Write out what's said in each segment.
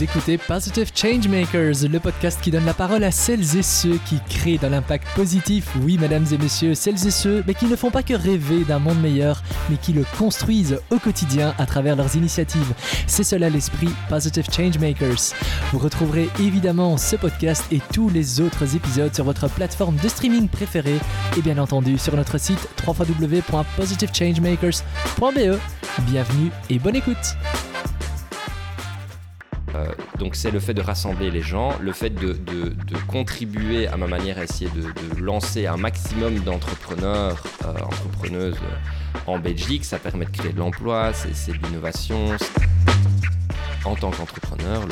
Écoutez Positive Changemakers, le podcast qui donne la parole à celles et ceux qui créent de l'impact positif. Oui, mesdames et messieurs, celles et ceux, mais qui ne font pas que rêver d'un monde meilleur, mais qui le construisent au quotidien à travers leurs initiatives. C'est cela l'esprit Positive Changemakers. Vous retrouverez évidemment ce podcast et tous les autres épisodes sur votre plateforme de streaming préférée et bien entendu sur notre site www.positivechangemakers.be. Bienvenue et bonne écoute. Euh, donc c'est le fait de rassembler les gens, le fait de, contribuer à ma manière à essayer de, lancer un maximum d'entrepreneurs, euh, entrepreneuses en Belgique. Ça permet de créer de l'emploi, c'est de l'innovation. En tant qu'entrepreneur,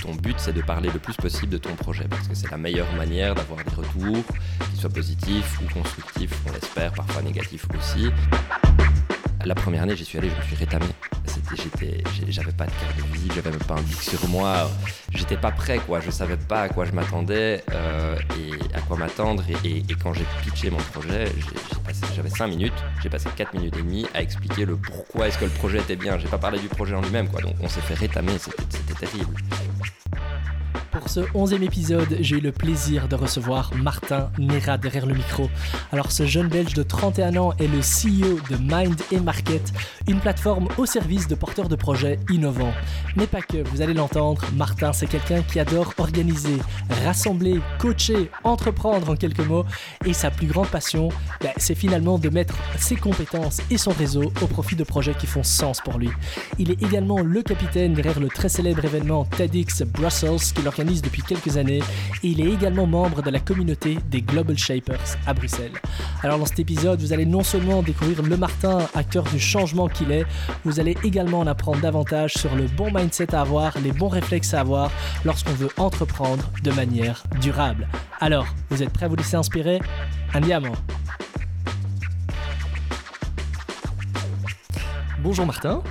ton but c'est de parler le plus possible de ton projet parce que c'est la meilleure manière d'avoir des retours, qu'ils soient positifs ou constructifs, on l'espère, parfois négatifs aussi. La première année, j'y suis allé, je me suis rétamé. J'avais pas de carte de visite, j'avais même pas un bic sur moi. J'étais pas prêt, quoi. Je savais pas à quoi je m'attendais euh, et à quoi m'attendre. Et, quand j'ai pitché mon projet, j'avais 5 minutes, j'ai passé 4 minutes et demie à expliquer le pourquoi est-ce que le projet était bien. J'ai pas parlé du projet en lui-même, quoi. Donc on s'est fait rétamer, c'était terrible. Pour ce onzième épisode, j'ai eu le plaisir de recevoir Martin Nera derrière le micro. Alors ce jeune Belge de 31 ans est le CEO de Mind et Market, une plateforme au service de porteurs de projets innovants. Mais pas que, vous allez l'entendre, Martin c'est quelqu'un qui adore organiser, rassembler, coacher, entreprendre en quelques mots, et sa plus grande passion, ben, c'est finalement de mettre ses compétences et son réseau au profit de projets qui font sens pour lui. Il est également le capitaine derrière le très célèbre événement TEDx Brussels qui organise depuis quelques années et il est également membre de la communauté des Global Shapers à Bruxelles. Alors dans cet épisode, vous allez non seulement découvrir le Martin, acteur du changement qu'il est, vous allez également en apprendre davantage sur le bon mindset à avoir, les bons réflexes à avoir lorsqu'on veut entreprendre de manière durable. Alors, vous êtes prêts à vous laisser inspirer? Andiamo Bonjour Martin.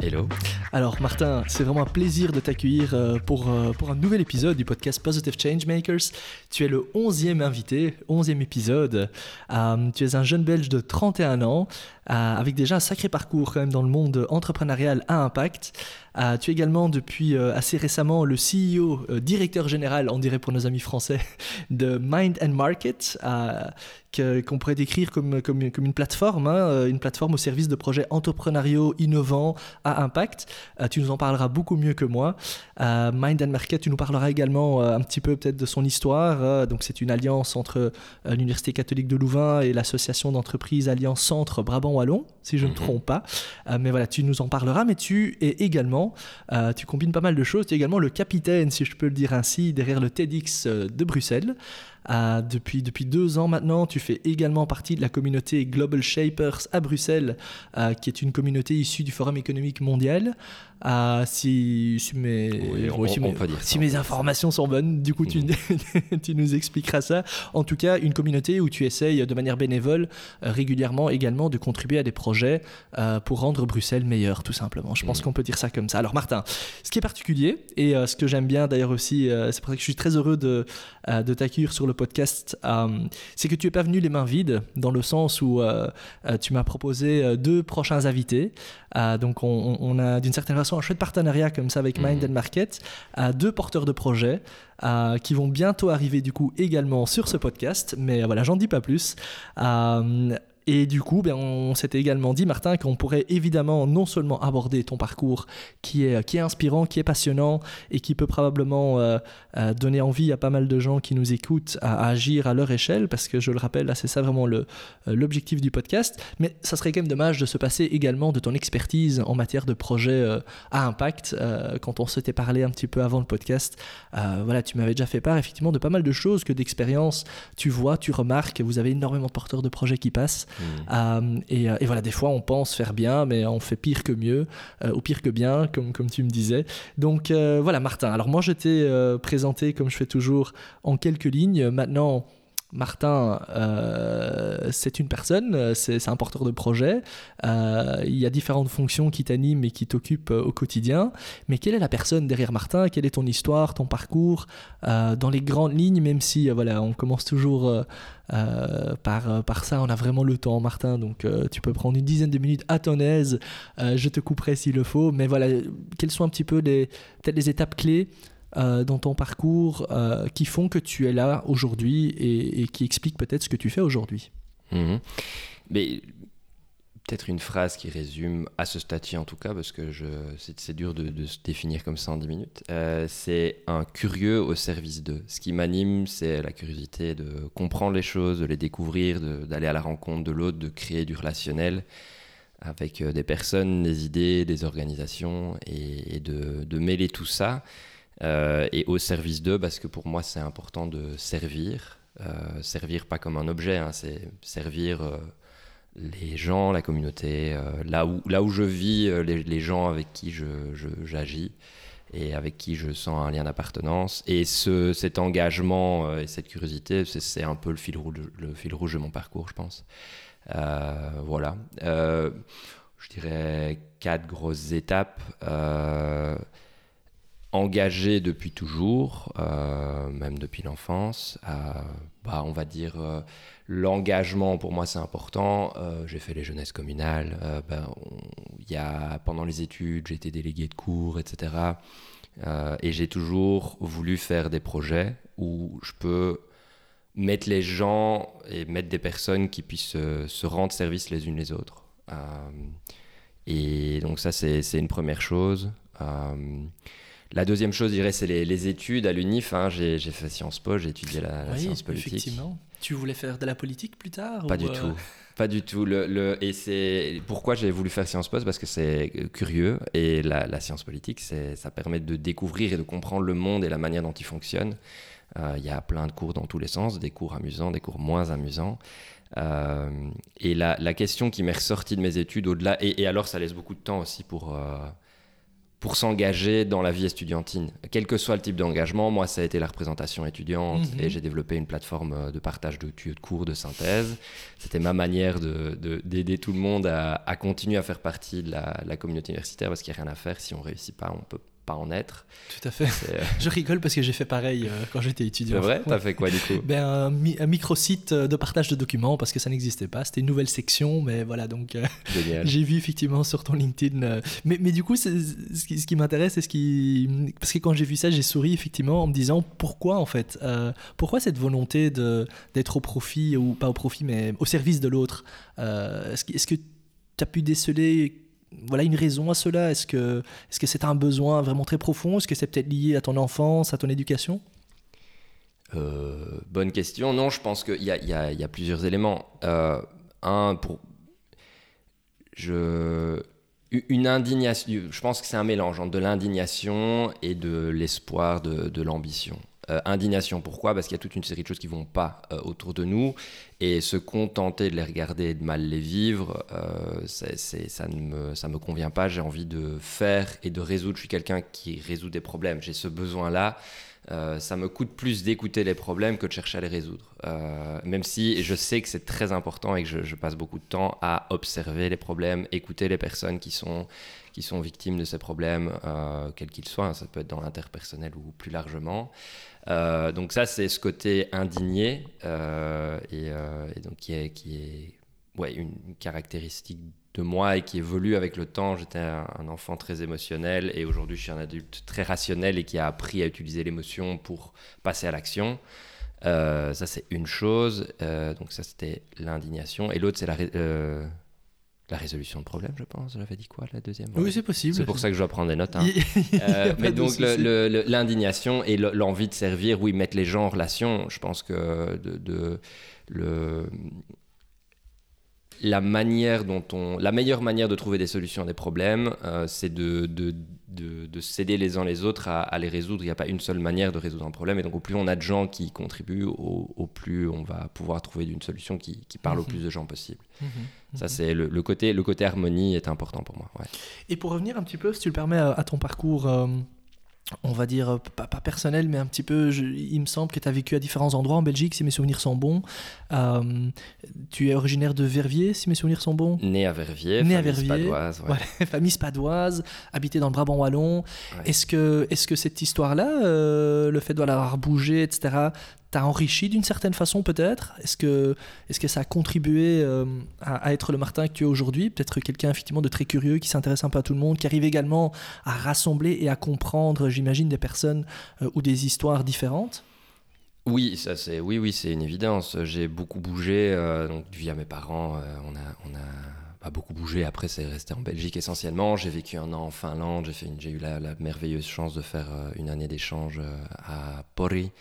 Hello. Alors Martin, c'est vraiment un plaisir de t'accueillir euh, pour, euh, pour un nouvel épisode du podcast Positive Changemakers. Tu es le 11e invité, 11e épisode. Euh, tu es un jeune Belge de 31 ans, avec déjà un sacré parcours quand même dans le monde entrepreneurial à impact. Tu es également depuis assez récemment le CEO, directeur général, on dirait pour nos amis français, de Mind and Market, qu'on pourrait décrire comme, comme, comme une plateforme, hein, une plateforme au service de projets entrepreneuriaux innovants à impact. Euh, tu nous en parleras beaucoup mieux que moi. Euh, Mind and Market, tu nous parleras également euh, un petit peu peut-être de son histoire. donc c'est une alliance entre l'Université catholique de Louvain et l'association d'entreprises Alliance Centre Brabant-Wallon, si je ne me mhm. trompe pas. mais voilà, tu nous en parleras, mais tu es également, tu combines pas mal de choses, tu es également le capitaine, si je peux le dire ainsi, derrière le TEDx de Bruxelles. Depuis, depuis deux ans maintenant, tu fais également partie de la communauté Global Shapers à Bruxelles, qui est une communauté issue du Forum économique mondial. Si, si, mes, si, mes, informations sont bonnes, du coup, tu, mm. tu, nous expliqueras ça. En tout cas, une communauté où tu essayes de manière bénévole euh, régulièrement également de contribuer à des projets euh, pour rendre Bruxelles meilleure, tout simplement. Je pense mm. qu'on peut dire ça comme ça. Alors, Martin, ce qui est particulier et euh, ce que j'aime bien d'ailleurs aussi, c'est pour ça que je suis très heureux de, de t'accueillir sur le podcast, c'est que tu n'es pas venu les mains vides, dans le sens où tu m'as proposé deux prochains invités. donc, on, on a d'une certaine façon un chouette partenariat comme ça avec Mind mhm. and Market deux porteurs de projets qui vont bientôt arriver du coup également sur ce podcast. Mais voilà, j'en dis pas plus. Et du coup, ben, on s'était également dit, Martin, qu'on pourrait évidemment non seulement aborder ton parcours qui est, qui est inspirant, qui est passionnant et qui peut probablement euh, euh, donner envie à pas mal de gens qui nous écoutent à, agir à leur échelle, parce que je le rappelle, là, c'est ça vraiment euh, l'objectif du podcast. Mais ça serait quand même dommage de se passer également de ton expertise en matière de projets à impact. quand on s'était parlé un petit peu avant le podcast, voilà, tu m'avais déjà fait part effectivement de pas mal de choses que d'expérience tu vois, tu remarques, vous avez énormément de porteurs de projets qui passent. Mm. Euh, euh, et, voilà, des fois, on pense faire bien, mais on fait pire que mieux, euh, ou pire que bien, comme, tu me disais. Donc voilà, Martin. Alors moi, je t'ai présenté, comme je fais toujours, en quelques lignes. Maintenant, Martin, euh, c'est une personne, c'est un porteur de projet. Euh, il y a différentes fonctions qui t'animent et qui t'occupent euh, au quotidien. Mais quelle est la personne derrière Martin? Quelle est ton histoire, ton parcours Dans les grandes lignes, même si voilà, on commence toujours par, par ça, on a vraiment le temps, Martin. Donc tu peux prendre une dizaine de minutes à ton aise. je te couperai s'il le faut. Mais voilà, quelles sont un petit peu peut-être les étapes clés euh, dans ton parcours euh, qui font que tu es là aujourd'hui et, qui expliquent peut-être ce que tu fais aujourd'hui mhm. Mais peut-être une phrase qui résume, à ce statut en tout cas, parce que c'est dur de, se définir comme ça en 10 minutes, euh, c'est un curieux au service de. Ce qui m'anime, c'est la curiosité de comprendre les choses, de les découvrir, d'aller à la rencontre de l'autre, de créer du relationnel avec des personnes, des idées, des organisations, et, de, mêler tout ça euh, et au service d'eux, parce que pour moi, c'est important de servir. Euh, servir pas comme un objet, hein, c'est servir euh, les gens, la communauté, là, où, là où je vis, les, gens avec qui j'agis et avec qui je sens un lien d'appartenance. Et ce, cet engagement et cette curiosité, c'est un peu le fil, rouge, le fil rouge de mon parcours, je pense. voilà. je dirais quatre grosses étapes engagé depuis toujours, euh, même depuis l'enfance. Euh, bah, on va dire euh, l'engagement pour moi c'est important. j'ai fait les jeunesses communales. Ben, y a, pendant les études, j'ai été délégué de cours, etc. et j'ai toujours voulu faire des projets où je peux mettre les gens et mettre des personnes qui puissent se rendre service les unes les autres. et donc ça c'est une première chose. La deuxième chose, je dirais, c'est les, études à l'UNIF. Hein. J'ai fait Sciences Po, j'ai étudié la, oui, science politique. Effectivement. Tu voulais faire de la politique plus tard Pas du euh, tout. Pas du tout. Le, et c'est pourquoi j'ai voulu faire Sciences Po, parce que c'est curieux et la, science politique, ça permet de découvrir et de comprendre le monde et la manière dont il fonctionne. Euh, il y a plein de cours dans tous les sens, des cours amusants, des cours moins amusants. Euh, et la, question qui m'est ressortie de mes études, au-delà, et, alors ça laisse beaucoup de temps aussi pour, pour s'engager dans la vie estudiantine. Quel que soit le type d'engagement, moi, ça a été la représentation étudiante mhm. et j'ai développé une plateforme euh, de partage de tuyaux de cours, de synthèse. C'était ma manière d'aider de, tout le monde à, continuer à faire partie de la, la communauté universitaire parce qu'il n'y a rien à faire. Si on ne réussit pas, on peut pas en être. Tout à fait. Euh, je rigole parce que j'ai fait pareil euh, quand j'étais étudiant. C'est vrai? T'as fait quoi du coup? Ben, un, micro-site euh, de partage de documents parce que ça n'existait pas. C'était une nouvelle section, mais voilà, donc j'ai vu effectivement sur ton LinkedIn. mais, mais, du coup, ce qui, ce qui m'intéresse, c'est ce qui. Parce que quand j'ai vu ça, j'ai souri effectivement en me disant pourquoi en fait Pourquoi cette volonté d'être au profit, ou pas au profit, mais au service de l'autre? Est-ce est que tu as pu déceler voilà une raison à cela Est-ce que est-ce c'est un besoin vraiment très profond? Est-ce que c'est peut-être lié à ton enfance, à ton éducation? Euh, Bonne question. Non, je pense qu'il y, y, a, plusieurs éléments. Euh, un, pour je une indignation. Je pense que c'est un mélange entre de l'indignation et de l'espoir, de l'ambition. Euh, indignation, pourquoi? Parce qu'il y a toute une série de choses qui vont pas euh, autour de nous et se contenter de les regarder et de mal les vivre, euh, ça ne me, ça me convient pas. J'ai envie de faire et de résoudre. Je suis quelqu'un qui résout des problèmes. J'ai ce besoin-là. ça me coûte plus d'écouter les problèmes que de chercher à les résoudre. même si je sais que c'est très important et que je, je, passe beaucoup de temps à observer les problèmes, écouter les personnes qui sont, qui sont victimes de ces problèmes, quels qu'ils soient. Ça peut être dans l'interpersonnel ou plus largement. Euh, donc ça, c'est ce côté indigné euh, euh, et, donc qui est, qui est ouais, une caractéristique de moi et qui évolue avec le temps. J'étais un, enfant très émotionnel et aujourd'hui je suis un adulte très rationnel et qui a appris à utiliser l'émotion pour passer à l'action. ça c'est une chose, donc ça c'était l'indignation. Et l'autre c'est la, la résolution de problème, je pense. J'avais dit quoi, la deuxième Oui, c'est possible. C'est pour ça que je dois prendre des notes. Hein. Euh, mais donc, l'indignation et l'envie de servir, oui, mettre les gens en relation, je pense que de, le, la manière dont on, la meilleure manière de trouver des solutions à des problèmes, euh, c'est de, de, de, s'aider les uns les autres à, les résoudre. Il n'y a pas une seule manière de résoudre un problème. Et donc, au plus on a de gens qui contribuent, au, plus on va pouvoir trouver une solution qui, qui parle au mhm. plus de gens possible. Mhm. Ça, mhm. c'est le, côté, le côté harmonie est important pour moi. Et pour revenir un petit peu, si tu le permets, à, ton parcours. Euh, on va dire, euh, pas, pas personnel, mais un petit peu, je- il me semble que tu as vécu à différents endroits en Belgique, si mes souvenirs sont bons. Euh, tu es originaire de Verviers, si mes souvenirs sont bons. Né à Verviers, Né à Verviers, spadoise, ouais. Famille spadoise, habité dans le Brabant wallon. Ouais. Est-ce que, est que cette histoire-là, euh, le fait de l'avoir bougé, etc., t'a enrichi d'une certaine façon peut-être? Est-ce que, est que ça a contribué euh, à, être le Martin que tu es aujourd'hui? Peut-être quelqu'un effectivement de très curieux, qui s'intéresse un peu à tout le monde, qui arrive également à rassembler et à comprendre, j'imagine, des personnes euh, ou des histoires différentes? Oui, ça c'est oui oui c'est une évidence. J'ai beaucoup bougé euh, donc via mes parents. on a on a beaucoup bougé. Après c'est resté en Belgique essentiellement. J'ai vécu un an en Finlande. J'ai eu la, merveilleuse chance de faire une année d'échange à Pori,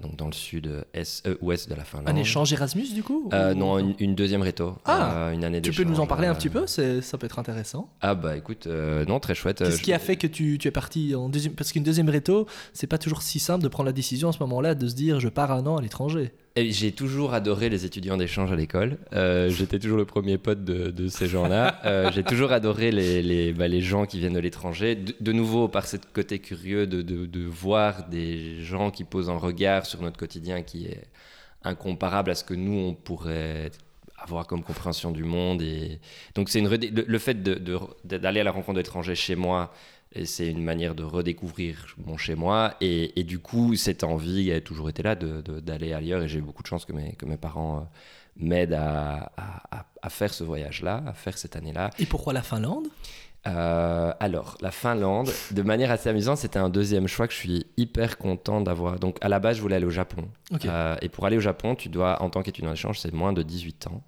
donc dans le sud euh, euh, ouest de la Finlande. Un échange Erasmus du coup Euh, ou- non, une, une deuxième réto. Ah, une année Tu peux nous en parler un petit peu C'est- Ça peut être intéressant. Ah bah écoute, non très chouette. Qu'est-ce qui a fait que tu, tu es parti en deuxième Parce qu'une deuxième réto, c'est pas toujours si simple de prendre la décision à ce moment-là de se dire je pars un an à l'étranger. J'ai toujours adoré les étudiants d'échange à l'école. Euh, J'étais toujours le premier pote de, ces gens-là. Euh, J'ai toujours adoré les, les, bah, les gens qui viennent de l'étranger. De, nouveau, par ce côté curieux de, de, voir des gens qui posent un regard sur notre quotidien qui est incomparable à ce que nous, on pourrait avoir comme compréhension du monde. Et... Donc, c'est une le, fait d'aller à la rencontre d'étrangers chez moi, et c'est une manière de redécouvrir mon chez moi. Et, et du coup, cette envie a toujours été là d'aller ailleurs. Et j'ai eu beaucoup de chance que mes, que mes parents euh, m'aident à, à- faire ce voyage-là, à faire cette année-là. Et pourquoi la Finlande? Euh, alors, la Finlande, de manière assez amusante, c'était un deuxième choix que je suis hyper content d'avoir. Donc, à la base, je voulais aller au Japon. Euh, et pour aller au Japon, tu dois, en tant qu'étudiant d'échange, c'est moins de 18 ans.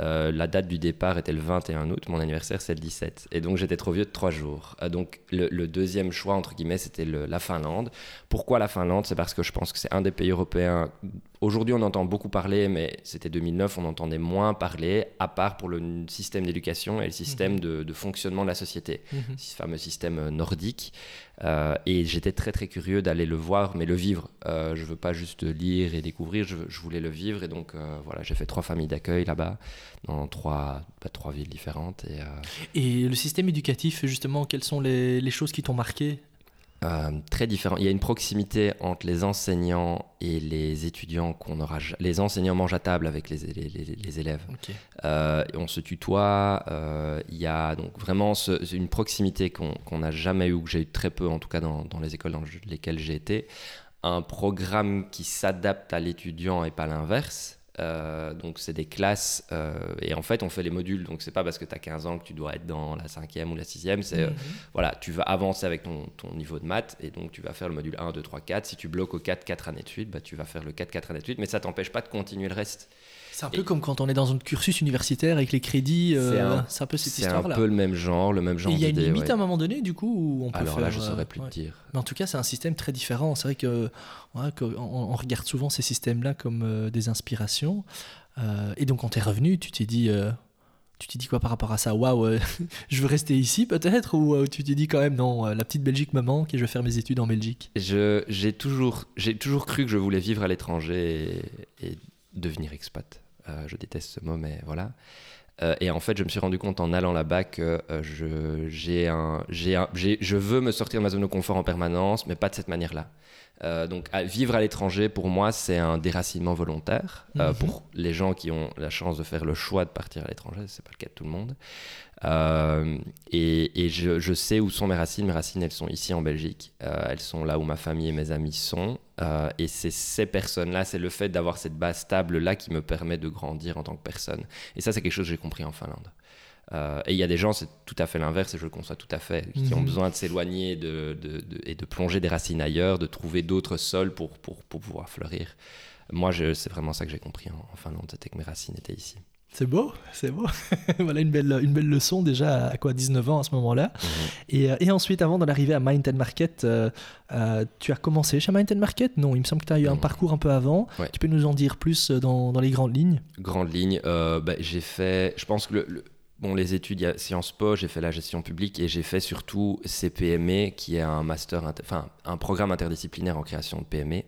Euh, la date du départ était le 21 août, mon anniversaire c'est le 17. Et donc j'étais trop vieux de 3 jours. Euh, donc le, le deuxième choix, entre guillemets, c'était la Finlande. Pourquoi la Finlande? C'est parce que je pense que c'est un des pays européens. Aujourd'hui on entend beaucoup parler, mais c'était 2009, on entendait moins parler, à part pour le système d'éducation et le système de, de fonctionnement de la société ce fameux système euh, nordique. Euh, et j'étais très très curieux d'aller le voir, mais le vivre. Euh, je veux pas juste lire et découvrir, je, voulais le vivre. Et donc euh, voilà, j'ai fait trois familles d'accueil là-bas, dans trois, bah, trois villes différentes. Et, euh, Et le système éducatif, justement, quelles sont les, les choses qui t'ont marqué euh, très différent. Il y a une proximité entre les enseignants et les étudiants qu'on aura. Les enseignants mangent à table avec les, les- les- les élèves. Euh, on se tutoie. euh, Il y a donc vraiment ce- une proximité qu'on n'a jamais eu, ou que j'ai eu très peu, en tout cas dans, dans les écoles dans lesquelles j'ai été. Un programme qui s'adapte à l'étudiant et pas l'inverse. Euh, donc c'est des classes euh, et en fait on fait les modules. Donc c'est pas parce que tu as 15 ans que tu dois être dans la cinquième ou la sixième. C'est euh, Mhm. voilà tu vas avancer avec ton, ton niveau de maths et donc tu vas faire le module 1, 2, 3, 4 si tu bloques au 4, 4 années de suite bah, tu vas faire le 4, 4 années de suite mais ça t'empêche pas de continuer le reste C'est un peu Et- comme quand on est dans un cursus universitaire avec les crédits. euh, C'est un- peu cette c'est un histoire-là. peu le même genre le même genre il y a une limite ouais. à un moment donné, du coup, où on peut alors faire. là je euh, saurais plus ouais. te dire Mais en tout cas, c'est un système très différent. C'est vrai que, ouais, on, on regarde souvent ces systèmes-là comme euh, des inspirations. Euh, et donc, quand t'es revenu, tu t'es dit, euh, tu t'es dit quoi par rapport à ça? Waouh, euh, je veux rester ici peut-être? Ou euh, tu t'es dit quand même non, euh, la petite Belgique me manque et je vais faire mes études en Belgique? J'ai toujours, j'ai toujours cru que je voulais vivre à l'étranger et, et devenir expat. Euh, je déteste ce mot, mais voilà. Euh, et en fait, je me suis rendu compte en allant là-bas que euh, je, j'ai un, j'ai un- j'ai- je veux me sortir de ma zone de confort en permanence, mais pas de cette manière-là. Euh, donc, à- vivre à l'étranger, pour moi, c'est un déracinement volontaire. Euh, Mhm. Pour les gens qui ont la chance de faire le choix de partir à l'étranger, c'est pas le cas de tout le monde. Euh, et et je, je sais où sont mes racines. Mes racines, elles sont ici en Belgique. Elles sont là où ma famille et mes amis sont. Euh, et c'est ces personnes-là, c'est le fait d'avoir cette base stable-là qui me permet de grandir en tant que personne. Et ça, c'est quelque chose que j'ai compris en Finlande. Euh, et il y a des gens, c'est tout à fait l'inverse, et je le conçois tout à fait, qui ont Mhm. besoin de s'éloigner de, de- de- et de plonger des racines ailleurs, de trouver d'autres sols pour, pour, pour pouvoir fleurir. Moi, c'est vraiment ça que j'ai compris en, en Finlande, c'était que mes racines étaient ici. C'est beau, c'est beau. voilà une belle, une belle leçon déjà à quoi 19 ans à ce moment-là. Et, euh, et ensuite, avant d'en arriver à Mind and Market, euh, euh, tu as commencé chez Mind and Market? Non, il me semble que tu as eu un parcours un peu avant. Ouais. Tu peux nous en dire plus dans, dans les grandes lignes? Grande ligne, euh, bah, j'ai fait. Je pense que le, le- bon, les études, Sciences Po, j'ai fait la gestion publique et j'ai fait surtout CPME, qui est un master, enfin un programme interdisciplinaire en création de PME.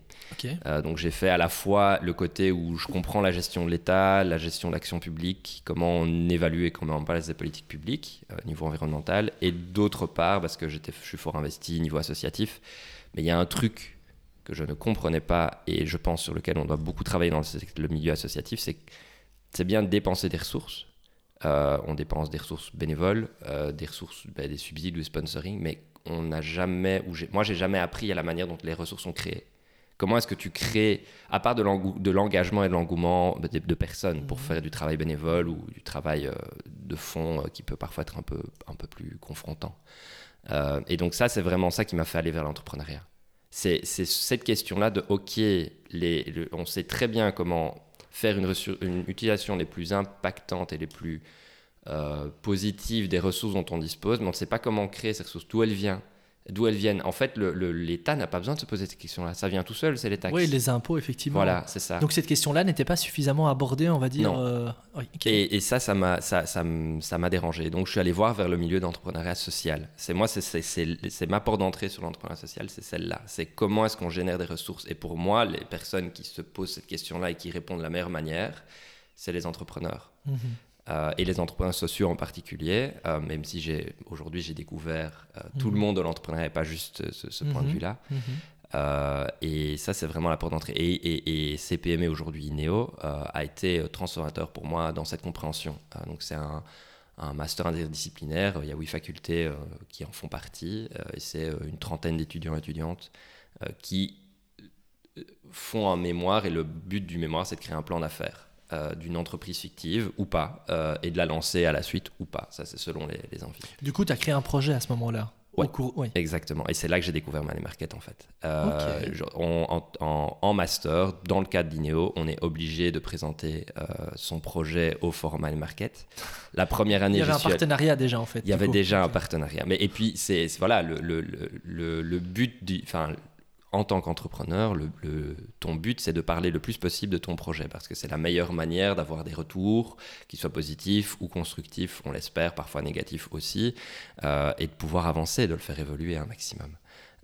Euh, donc j'ai fait à la fois le côté où je comprends la gestion de l'État, la gestion de l'action publique, comment on évalue et comment on place des politiques publiques au euh, niveau environnemental, et d'autre part, parce que je suis fort investi niveau associatif, mais il y a un truc que je ne comprenais pas et je pense sur lequel on doit beaucoup travailler dans le milieu associatif, c'est c'est bien de dépenser des ressources, euh, on dépense des ressources bénévoles, euh, des ressources, ben, des subsides ou des sponsoring, mais on n'a jamais, ou moi j'ai jamais appris à la manière dont les ressources sont créées. Comment est-ce que tu crées, à part de l'engagement et de l'engouement de, personnes pour mhm. faire du travail bénévole ou du travail euh, de fond qui peut parfois être un peu, un peu plus confrontant. et donc ça, c'est vraiment ça qui m'a fait aller vers l'entrepreneuriat. C'est cette question-là de, OK, les, on sait très bien comment faire une, utilisation les plus impactantes et les plus euh, positives des ressources dont on dispose, mais on ne sait pas comment créer ces ressources, d'où elles viennent. D'où elles viennent. En fait, l'État n'a pas besoin de se poser cette question-là. Ça vient tout seul, c'est les taxes. Oui, les impôts, effectivement. Voilà, c'est ça. Donc cette question-là n'était pas suffisamment abordée, on va dire. Non. Euh, et, ça, ça m'a ça, ça, ça dérangé. Donc je suis allé voir vers le milieu d'entrepreneuriat social. C'est moi, c'est ma porte d'entrée sur l'entrepreneuriat social, c'est celle-là. C'est comment est-ce qu'on génère des ressources. Et pour moi, les personnes qui se posent cette question-là et qui répondent de la meilleure manière, c'est les entrepreneurs. Mhm. Euh, et les entrepreneurs sociaux en particulier, euh, même si j'ai aujourd'hui j'ai découvert euh, tout le mhm. monde de l'entrepreneuriat et pas juste ce, point de mhm. vue-là. Mhm. et ça, c'est vraiment la porte d'entrée. Et, et, CPME aujourd'hui, Neo, a été transformateur pour moi dans cette compréhension. donc c'est un, un, master interdisciplinaire, il y a huit facultés qui en font partie, et c'est une trentaine d'étudiants et étudiantes qui font un mémoire, et le but du mémoire, c'est de créer un plan d'affaires. Euh, d'une entreprise fictive ou pas, euh, et de la lancer à la suite ou pas. Ça, c'est selon les, envies. Du coup, tu as créé un projet à ce moment-là Ouais, exactement. Et c'est là que j'ai découvert Money Market en fait. Euh, en, master, dans le cadre d'Ineo, on est obligé de présenter son projet au forum Money Market. La première année, il y avait un partenariat déjà en fait. Il y avait déjà un partenariat. Mais et puis c'est voilà le, le, le, le but du, enfin en tant qu'entrepreneur, ton but, c'est de parler le plus possible de ton projet, parce que c'est la meilleure manière d'avoir des retours, qu'ils soient positifs ou constructifs, on l'espère, parfois négatifs aussi, euh, et de pouvoir avancer, de le faire évoluer un maximum.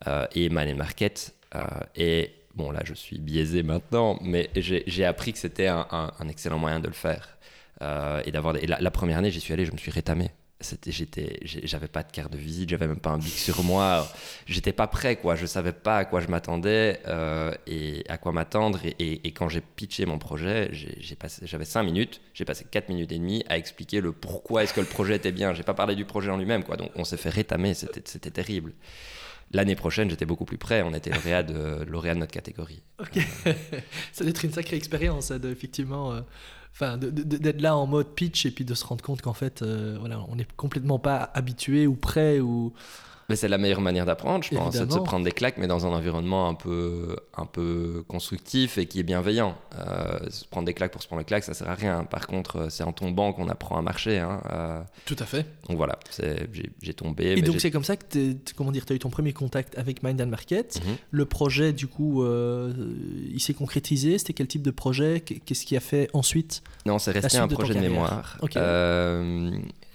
Euh, et Money Market euh, est, bon là je suis biaisé maintenant, mais j'ai appris que c'était un, excellent moyen de le faire. et d'avoir la, première année, j'y suis allé, je me suis rétamé j'étais j'avais pas de carte de visite j'avais même pas un bic sur moi j'étais pas prêt quoi je savais pas à quoi je m'attendais euh, et à quoi m'attendre et, et, quand j'ai pitché mon projet j'avais 5 minutes j'ai passé 4 minutes et demie à expliquer le pourquoi est-ce que le projet était bien j'ai pas parlé du projet en lui-même quoi donc on s'est fait rétamer c'était terrible L'année prochaine, j'étais beaucoup plus prêt. On était lauréat de, lauréat de notre catégorie. Ok. ça doit être une sacrée expérience, effectivement. Enfin d'être là en mode pitch et puis de se rendre compte qu'en fait euh, voilà on n'est complètement pas habitué ou prêt ou mais c'est la meilleure manière d'apprendre, je pense, c'est de se prendre des claques, mais dans un environnement un peu, un peu constructif et qui est bienveillant. Euh, se prendre des claques pour se prendre des claques, ça sert à rien. Par contre, euh, c'est en tombant qu'on apprend à marcher. Hein, euh. Tout à fait. Donc voilà, j'ai tombé. Et donc c'est comme ça que tu as eu ton premier contact avec Mind and Market. Mhm. Le projet, du coup, il s'est concrétisé. C'était quel type de projet? Qu'est-ce qui a fait ensuite Non, c'est resté un projet de, mémoire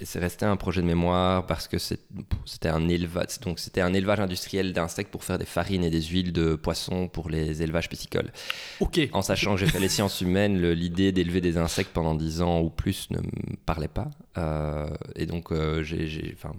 c'est resté un projet de mémoire parce que c'était un élevage, donc c'était un élevage industriel d'insectes pour faire des farines et des huiles de poissons pour les élevages piscicoles. Ok. En sachant que j'ai fait les sciences humaines, l'idée d'élever des insectes pendant 10 ans ou plus ne me parlait pas. Euh, et donc euh, j'ai, enfin,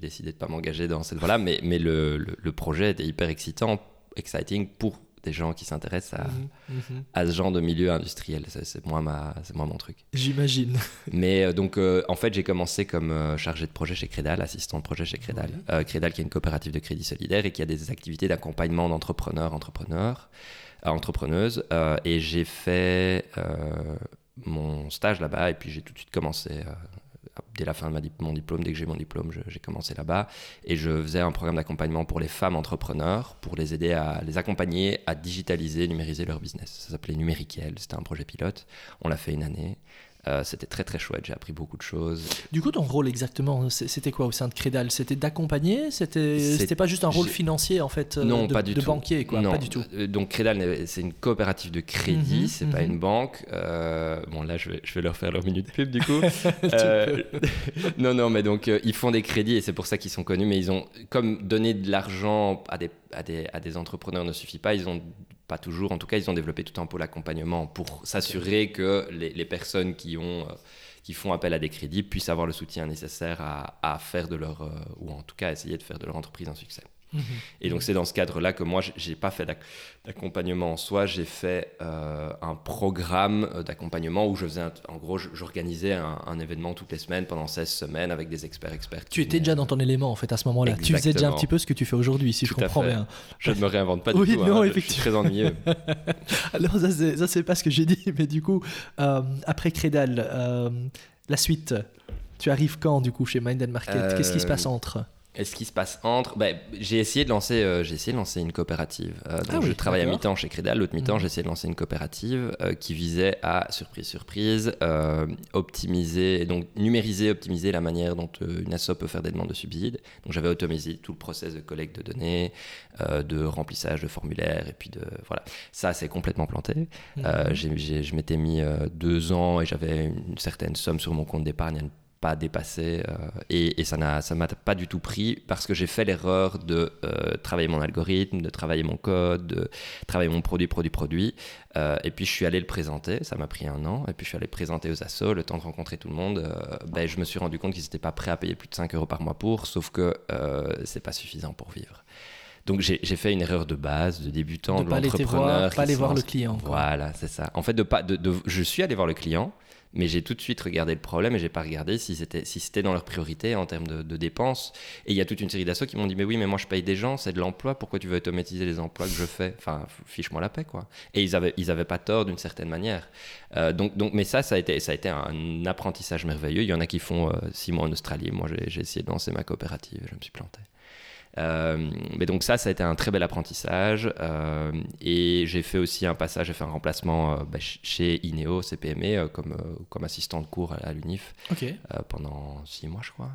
décidé de pas m'engager dans cette voie-là, mais, mais le, le, projet était hyper excitant, exciting pour des gens qui s'intéressent à, mhm, mhm. à, ce genre de milieu industriel. C'est moi, ma, moi mon truc. J'imagine. Mais euh, donc, euh, en fait, j'ai commencé comme euh, chargé de projet chez Crédal, assistant de projet chez Crédal. Crédal, qui est une coopérative de crédit solidaire et qui a des activités d'accompagnement d'entrepreneurs, entrepreneurs, entrepreneuses. et j'ai fait mon stage là-bas et puis j'ai tout de suite commencé dès la fin de mon diplôme, dès que j'ai mon diplôme, j'ai commencé là-bas. Et je faisais un programme d'accompagnement pour les femmes entrepreneurs, pour les aider à les accompagner à digitaliser, numériser leur business. Ça s'appelait Numériquel, c'était un projet pilote. On l'a fait une année. Euh, c'était très très chouette, j'ai appris beaucoup de choses. Du coup, ton rôle exactement, c'était quoi au sein de Crédal C'était d'accompagner? C'était pas juste un rôle financier en fait euh, non, de, pas du de tout. banquier quoi, non. pas du tout. Euh, donc Crédal, c'est une coopérative de crédit, Mhm, c'est pas mhm. une banque. Euh, bon là, je vais, je vais leur faire leur minute pub du coup. Euh, non, non, mais donc ils font des crédits et c'est pour ça qu'ils sont connus. Mais ils ont, comme donner de l'argent à des, à, des, à des entrepreneurs ne suffit pas, ils ont pas toujours, en tout cas, ils ont développé tout un pôle accompagnement pour s'assurer que les, les personnes qui ont euh, qui font appel à des crédits puissent avoir le soutien nécessaire à, à faire de leur, euh, ou en tout cas essayer de faire de leur entreprise un succès. Et donc c'est dans ce cadre-là que moi, j'ai- pas fait d'ac- d'accompagnement en soi, j'ai fait euh, un programme euh, d'accompagnement où je faisais, un- en gros, j'organisais un, un événement toutes les semaines pendant 16 semaines avec des experts experts. Tu étais déjà dans ton élément en fait à ce moment-là. Tu faisais déjà un petit peu ce que tu fais aujourd'hui, si je Tout comprends bien. Je ne me réinvente pas du Oui, tout. non, hein, je- effectivement. Je suis très ennuyeux. Alors ça c'est pas ce que j'ai dit, mais du coup euh, après Crédal, euh, la suite. Tu arrives quand du coup chez Mind and Market? Qu'est-ce qui se passe entre? Et ce qui se passe entre, ben, j'ai essayé de lancer, euh, j'ai essayé de lancer une coopérative. Euh, donc Ah oui, je travaille à mi-temps chez Crédal, l'autre mi-temps Mhm. j'ai essayé de lancer une coopérative euh, qui visait à surprise surprise euh, optimiser, donc numériser, optimiser la manière dont euh, une asso peut faire des demandes de subsides. Donc j'avais automatisé tout le process de collecte de données, euh, de remplissage de formulaires et puis de voilà. Ça c'est complètement planté. Euh, Mhm. je m'étais mis euh, deux ans et j'avais une certaine somme sur mon compte d'épargne à ne pas dépasser euh, et, et ça n'a ça m'a pas du tout pris parce que j'ai fait l'erreur de euh, travailler mon algorithme, de travailler mon code, de travailler mon produit, produit, produit. Euh, et puis je suis allé le présenter, ça m'a pris un an. Et puis je suis allé le présenter aux assos, le temps de rencontrer tout le monde. euh, ben, je me suis rendu compte qu'ils n'étaient pas prêts à payer plus de 5 euros par mois pour, sauf que c'est pas suffisant pour vivre. Donc j'ai fait une erreur de base, de débutant, De de, pas aller voir, qui pas aller se voir le client, quoi. Voilà, c'est ça. En fait, de pas, de, de- je suis allé voir le client, mais j'ai tout de suite regardé le problème et j'ai pas regardé si c'était si c'était dans leur priorité en termes de, dépenses. Et il y a toute une série d'assos qui m'ont dit mais oui, mais moi je paye des gens, c'est de l'emploi, pourquoi tu veux automatiser les emplois que je fais? Enfin, fiche-moi la paix quoi. Et ils avaient ils avaient pas tort d'une certaine manière. Euh, donc donc mais ça ça a été ça a été un apprentissage merveilleux. Il y en a qui font euh, six mois en Australie. Moi j'ai essayé de lancer ma coopérative, je me suis planté. Euh, mais donc ça, ça a été un très bel apprentissage. Euh, et j'ai fait aussi un passage, j'ai fait un remplacement euh, bah, ch- chez Ineo, CPME, comme, comme assistant de cours à, à l'UNIF pendant six mois, je crois.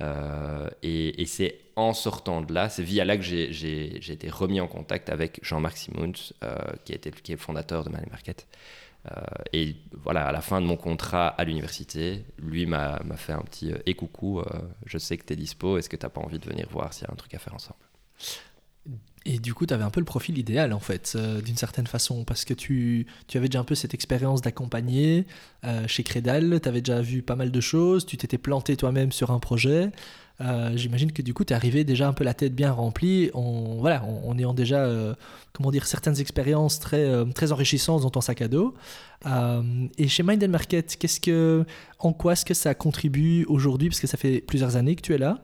Euh, et et c'est en sortant de là, c'est via là que j'ai- été remis en contact avec Jean-Marc Simons, euh, qui, était, qui est le fondateur de Money Market. Euh, et voilà, à la fin de mon contrat à l'université, lui m'a fait un petit euh, et coucou, euh, je sais que tu es dispo, est-ce que tu pas envie de venir voir s'il y a un truc à faire ensemble? Et du coup, tu avais un peu le profil idéal, en fait, euh, d'une certaine façon, parce que tu, tu avais déjà un peu cette expérience d'accompagner euh, chez Crédal, tu avais déjà vu pas mal de choses, tu t'étais planté toi-même sur un projet. Euh, J'imagine que du coup, tu es arrivé déjà un peu la tête bien remplie, en, voilà, en, ayant déjà, euh, comment dire, certaines expériences très, euh, très enrichissantes dans ton sac à dos. Et chez Mind and Market, qu'est-ce que, en quoi est-ce que ça contribue aujourd'hui? Parce que ça fait plusieurs années que tu es là.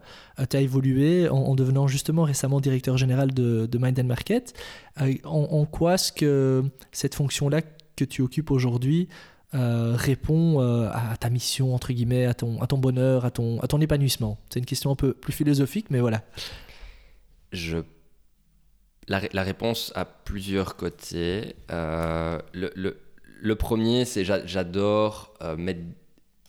tu as évolué en, en devenant justement récemment directeur général de, de Mind Market. En quoi est-ce que cette fonction-là que tu occupes aujourd'hui euh, répond euh, à ta mission, entre guillemets, à ton, à ton bonheur, à ton, à ton épanouissement C'est une question un peu plus philosophique, mais voilà. je... la, la réponse a plusieurs côtés. Euh, le, le- le premier, c'est j'a- j'adore mettre,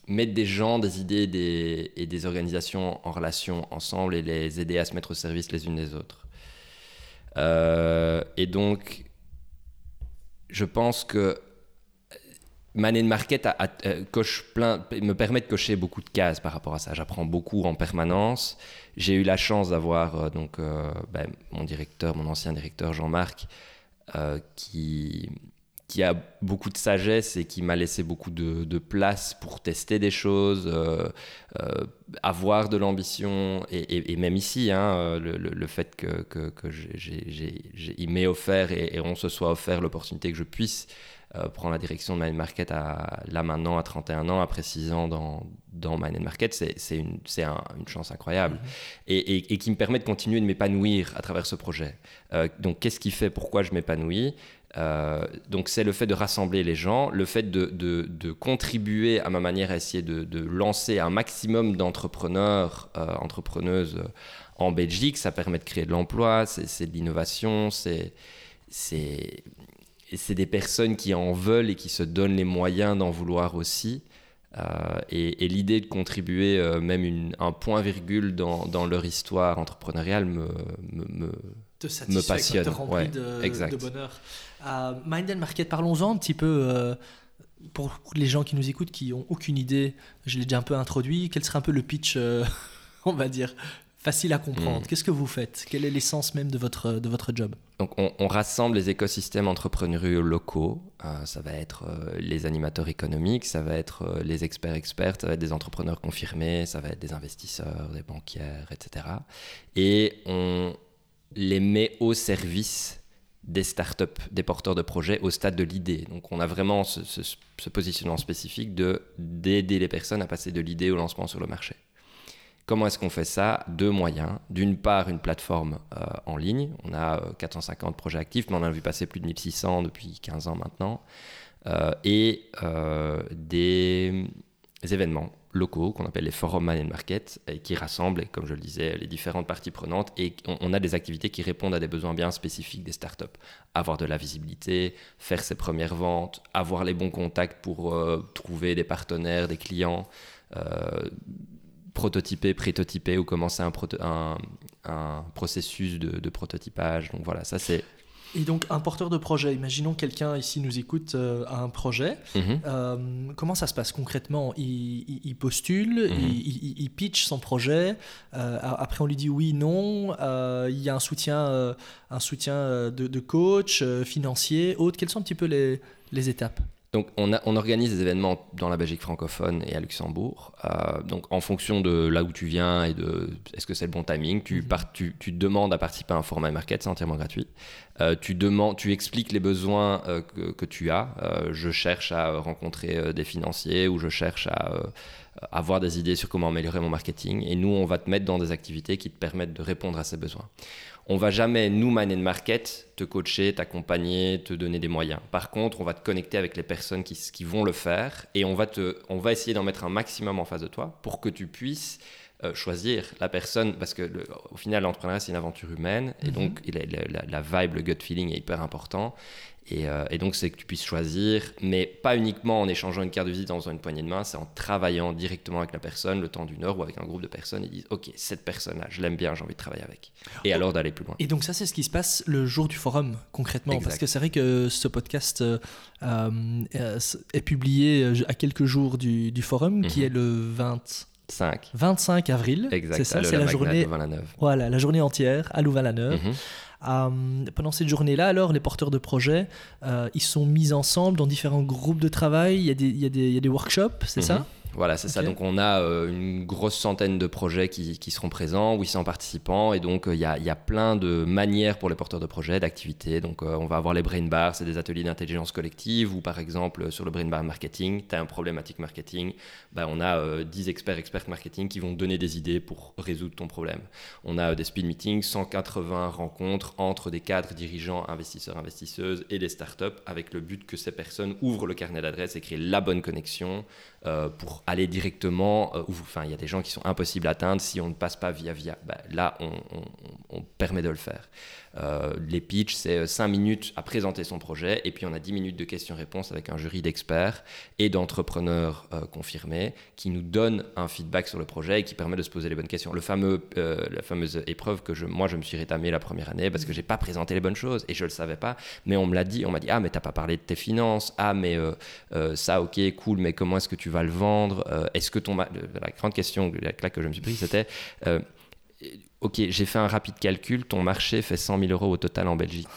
mettre des gens, des idées des, et des organisations en relation ensemble et les aider à se mettre au service les unes des autres. Et donc, je pense que Man in Market a- euh, coche plein, me permet de cocher beaucoup de cases par rapport à ça. J'apprends beaucoup en permanence. J'ai eu la chance d'avoir euh, donc euh, ben, mon directeur, mon ancien directeur Jean-Marc, qui qui a beaucoup de sagesse et qui m'a laissé beaucoup de, de place pour tester des choses, avoir de l'ambition et, et- même ici, hein, le, le- fait que, que, que m'ait offert et, et on se soit offert l'opportunité que je puisse euh, prendre la direction de Mind Market à, là maintenant à 31 ans, après 6 ans dans, dans Mind Market, c'est une, un- une chance incroyable et, et- et qui me permet de continuer de m'épanouir à travers ce projet. Euh, donc qu'est-ce qui fait pourquoi je m'épanouis? Euh, donc c'est le fait de rassembler les gens, le fait de, de- de contribuer à ma manière à essayer de, de lancer un maximum d'entrepreneurs, euh, entrepreneuses en Belgique. Ça permet de créer de l'emploi, c'est de l'innovation, c'est et c'est des personnes qui en veulent et qui se donnent les moyens d'en vouloir aussi. et, l'idée de contribuer même un point virgule dans, dans, leur histoire entrepreneuriale me, me, me, passionne. Te remplit de, de, bonheur. Mind and Market, parlons-en un petit peu pour les gens qui nous écoutent, qui ont aucune idée, je l'ai déjà un peu introduit, quel serait un peu le pitch, euh, on va dire, facile à comprendre hmm. Qu'est-ce que vous faites? Quelle est l'essence même de votre, de votre job? Donc, on, rassemble les écosystèmes entrepreneuriaux locaux. Euh, ça va être euh, les animateurs économiques, ça va être les experts experts, ça va être des entrepreneurs confirmés, ça va être des investisseurs, des banquières, etc. Et on les met au service des startups, des porteurs de projets au stade de l'idée. Donc on a vraiment ce, positionnement spécifique de d'aider les personnes à passer de l'idée au lancement sur le marché. Comment est-ce qu'on fait ça? Deux moyens. D'une part, une plateforme euh, en ligne. On a 450 euh, projets actifs, mais on a vu passer plus de 1600 depuis 15 ans maintenant. Euh, et des événements locaux qu'on appelle les forums man market et qui rassemblent, comme je le disais, les différentes parties prenantes et on, a des activités qui répondent à des besoins bien spécifiques des startups. Avoir de la visibilité, faire ses premières ventes, avoir les bons contacts pour trouver des partenaires, des clients, prototyper, prétotyper ou commencer un, un, processus de, de, prototypage. Donc voilà, ça c'est et donc, un porteur de projet, imaginons quelqu'un ici nous écoute euh, à un projet. Mhm. Euh, comment ça se passe concrètement? Il, postule, mhm. il, pitch son projet. Euh, après, on lui dit oui, non. il y a un soutien, un soutien de, coach, financier, autre. Quelles sont un petit peu les, les étapes? Donc on, a, on, organise des événements dans la Belgique francophone et à Luxembourg. Euh, donc en fonction de là où tu viens et de est-ce que c'est le bon timing, tu, mhm. tu, tu, demandes à participer à un format market, c'est entièrement gratuit. Euh, tu, demandes, tu expliques les besoins euh, que, que, tu as. je cherche à rencontrer des financiers ou je cherche à avoir des idées sur comment améliorer mon marketing. Et nous, on va te mettre dans des activités qui te permettent de répondre à ces besoins on va jamais, nous, Man Market, te coacher, t'accompagner, te donner des moyens. Par contre, on va te connecter avec les personnes qui, qui vont le faire et on va, te, on va essayer d'en mettre un maximum en face de toi pour que tu puisses euh, choisir la personne, parce que au final, l'entrepreneuriat, c'est une aventure humaine, et mhm. donc la, la, vibe, le gut feeling est hyper important. Euh, et, donc, c'est que tu puisses choisir, mais pas uniquement en échangeant une carte de visite dans une poignée de main, c'est en travaillant directement avec la personne le temps d'une heure ou avec un groupe de personnes et disent Ok, cette personne-là, je l'aime bien, j'ai envie de travailler avec. Et alors d'aller plus loin. Et donc, ça, c'est ce qui se passe le jour du forum, concrètement. Parce que c'est vrai que ce podcast euh, euh, est publié à quelques jours du, forum, qui mhm. est le 25 25 avril. C'est ça, c'est la journée. Voilà, la journée entière à Louvain-la-Neuve. Mhm. Pendant cette journée-là, alors, les porteurs de projets, euh, ils sont mis ensemble dans différents groupes de travail. Il y a des, il y a des, il y a des workshops, c'est ça? mhm. Voilà, c'est ça. Donc on a euh, une grosse centaine de projets qui, qui seront présents, 800 participants, et donc il y, a, y, a, plein de manières pour les porteurs de projets, d'activités. Donc on va avoir les brain bars, c'est des ateliers d'intelligence collective, ou par exemple sur le brain bar marketing, tu as un problématique marketing, bah, on a 10 experts, experts marketing qui vont donner des idées pour résoudre ton problème. On a des speed meetings, 180 rencontres entre des cadres, dirigeants, investisseurs, investisseuses et des startups avec le but que ces personnes ouvrent le carnet d'adresses et créent la bonne connexion euh, aller directement. Euh, enfin, il y a des gens qui sont impossibles à atteindre si on ne passe pas via via. Bah, là, on, permet de le faire. Euh, les pitchs, c'est 5 minutes à présenter son projet et puis on a 10 minutes de questions-réponses avec un jury d'experts et d'entrepreneurs confirmés qui nous donnent un feedback sur le projet et qui permet de se poser les bonnes questions. Le fameux, la fameuse épreuve que je, moi je me suis rétamé la première année parce que j'ai pas présenté les bonnes choses et je le savais pas, mais on me l'a dit, on m'a dit ah mais t'as pas parlé de tes finances, ah mais ça ok cool, mais comment est-ce que tu va le vendre? Euh, Est-ce que ton. La grande question la claque que je me suis pris, c'était euh, Ok, j'ai fait un rapide calcul, ton marché fait 100 000 euros au total en Belgique.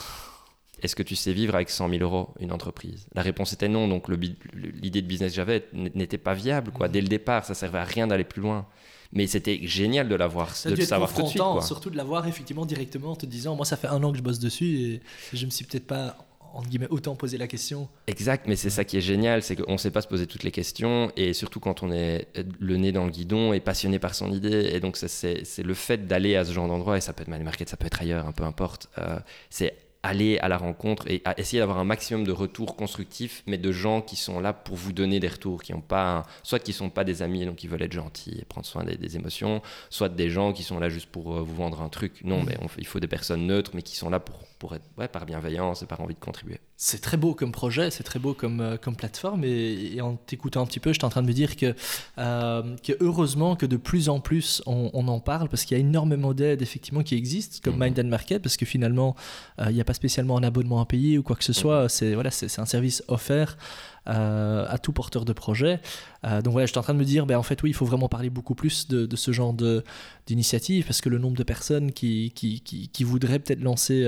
Est-ce que tu sais vivre avec 100 000 euros une entreprise? La réponse était non, donc l'idée de business que j'avais n'était pas viable. Quoi. Dès le départ, ça servait à rien d'aller plus loin. Mais c'était génial de l'avoir, de le savoir tout de suite. Surtout de l'avoir effectivement directement en te disant, moi ça fait un an que je bosse dessus et je me suis peut-être pas entre guillemets, autant poser la question. Exact, mais c'est ça qui est génial, c'est qu'on ne sait pas se poser toutes les questions, et surtout quand on est le nez dans le guidon et passionné par son idée. Et donc, c'est le fait d'aller à ce genre d'endroit, et ça peut être mal market, ça peut être ailleurs, un peu importe. Euh, c'est aller à la rencontre et à essayer d'avoir un maximum de retours constructifs, mais de gens qui sont là pour vous donner des retours, qui ont pas, soit qui sont pas des amis, donc qui veulent être gentils et prendre soin des, émotions, soit des gens qui sont là juste pour euh, vous vendre un truc. Non, mmh. mais il faut des personnes neutres, mais qui sont là pour pour être ouais, par bienveillance et par envie de contribuer. C'est très beau comme projet, c'est très beau comme, euh, comme plateforme. Et, en t'écoutant un petit peu, j'étais en train de me dire que, euh, que heureusement que de plus en plus on, en parle parce qu'il y a énormément d'aides effectivement qui existent, comme mhm. Mind and Market, parce que finalement, euh, il n'y a pas spécialement un abonnement à payer ou quoi que ce soit. Mhm. C'est voilà, c'est un service offert. À tout porteur de projet. donc voilà, j'étais en train de me dire, ben, en fait oui, il faut vraiment parler beaucoup plus de, ce genre d'initiative parce que le nombre de personnes qui, qui, qui, voudraient peut-être lancer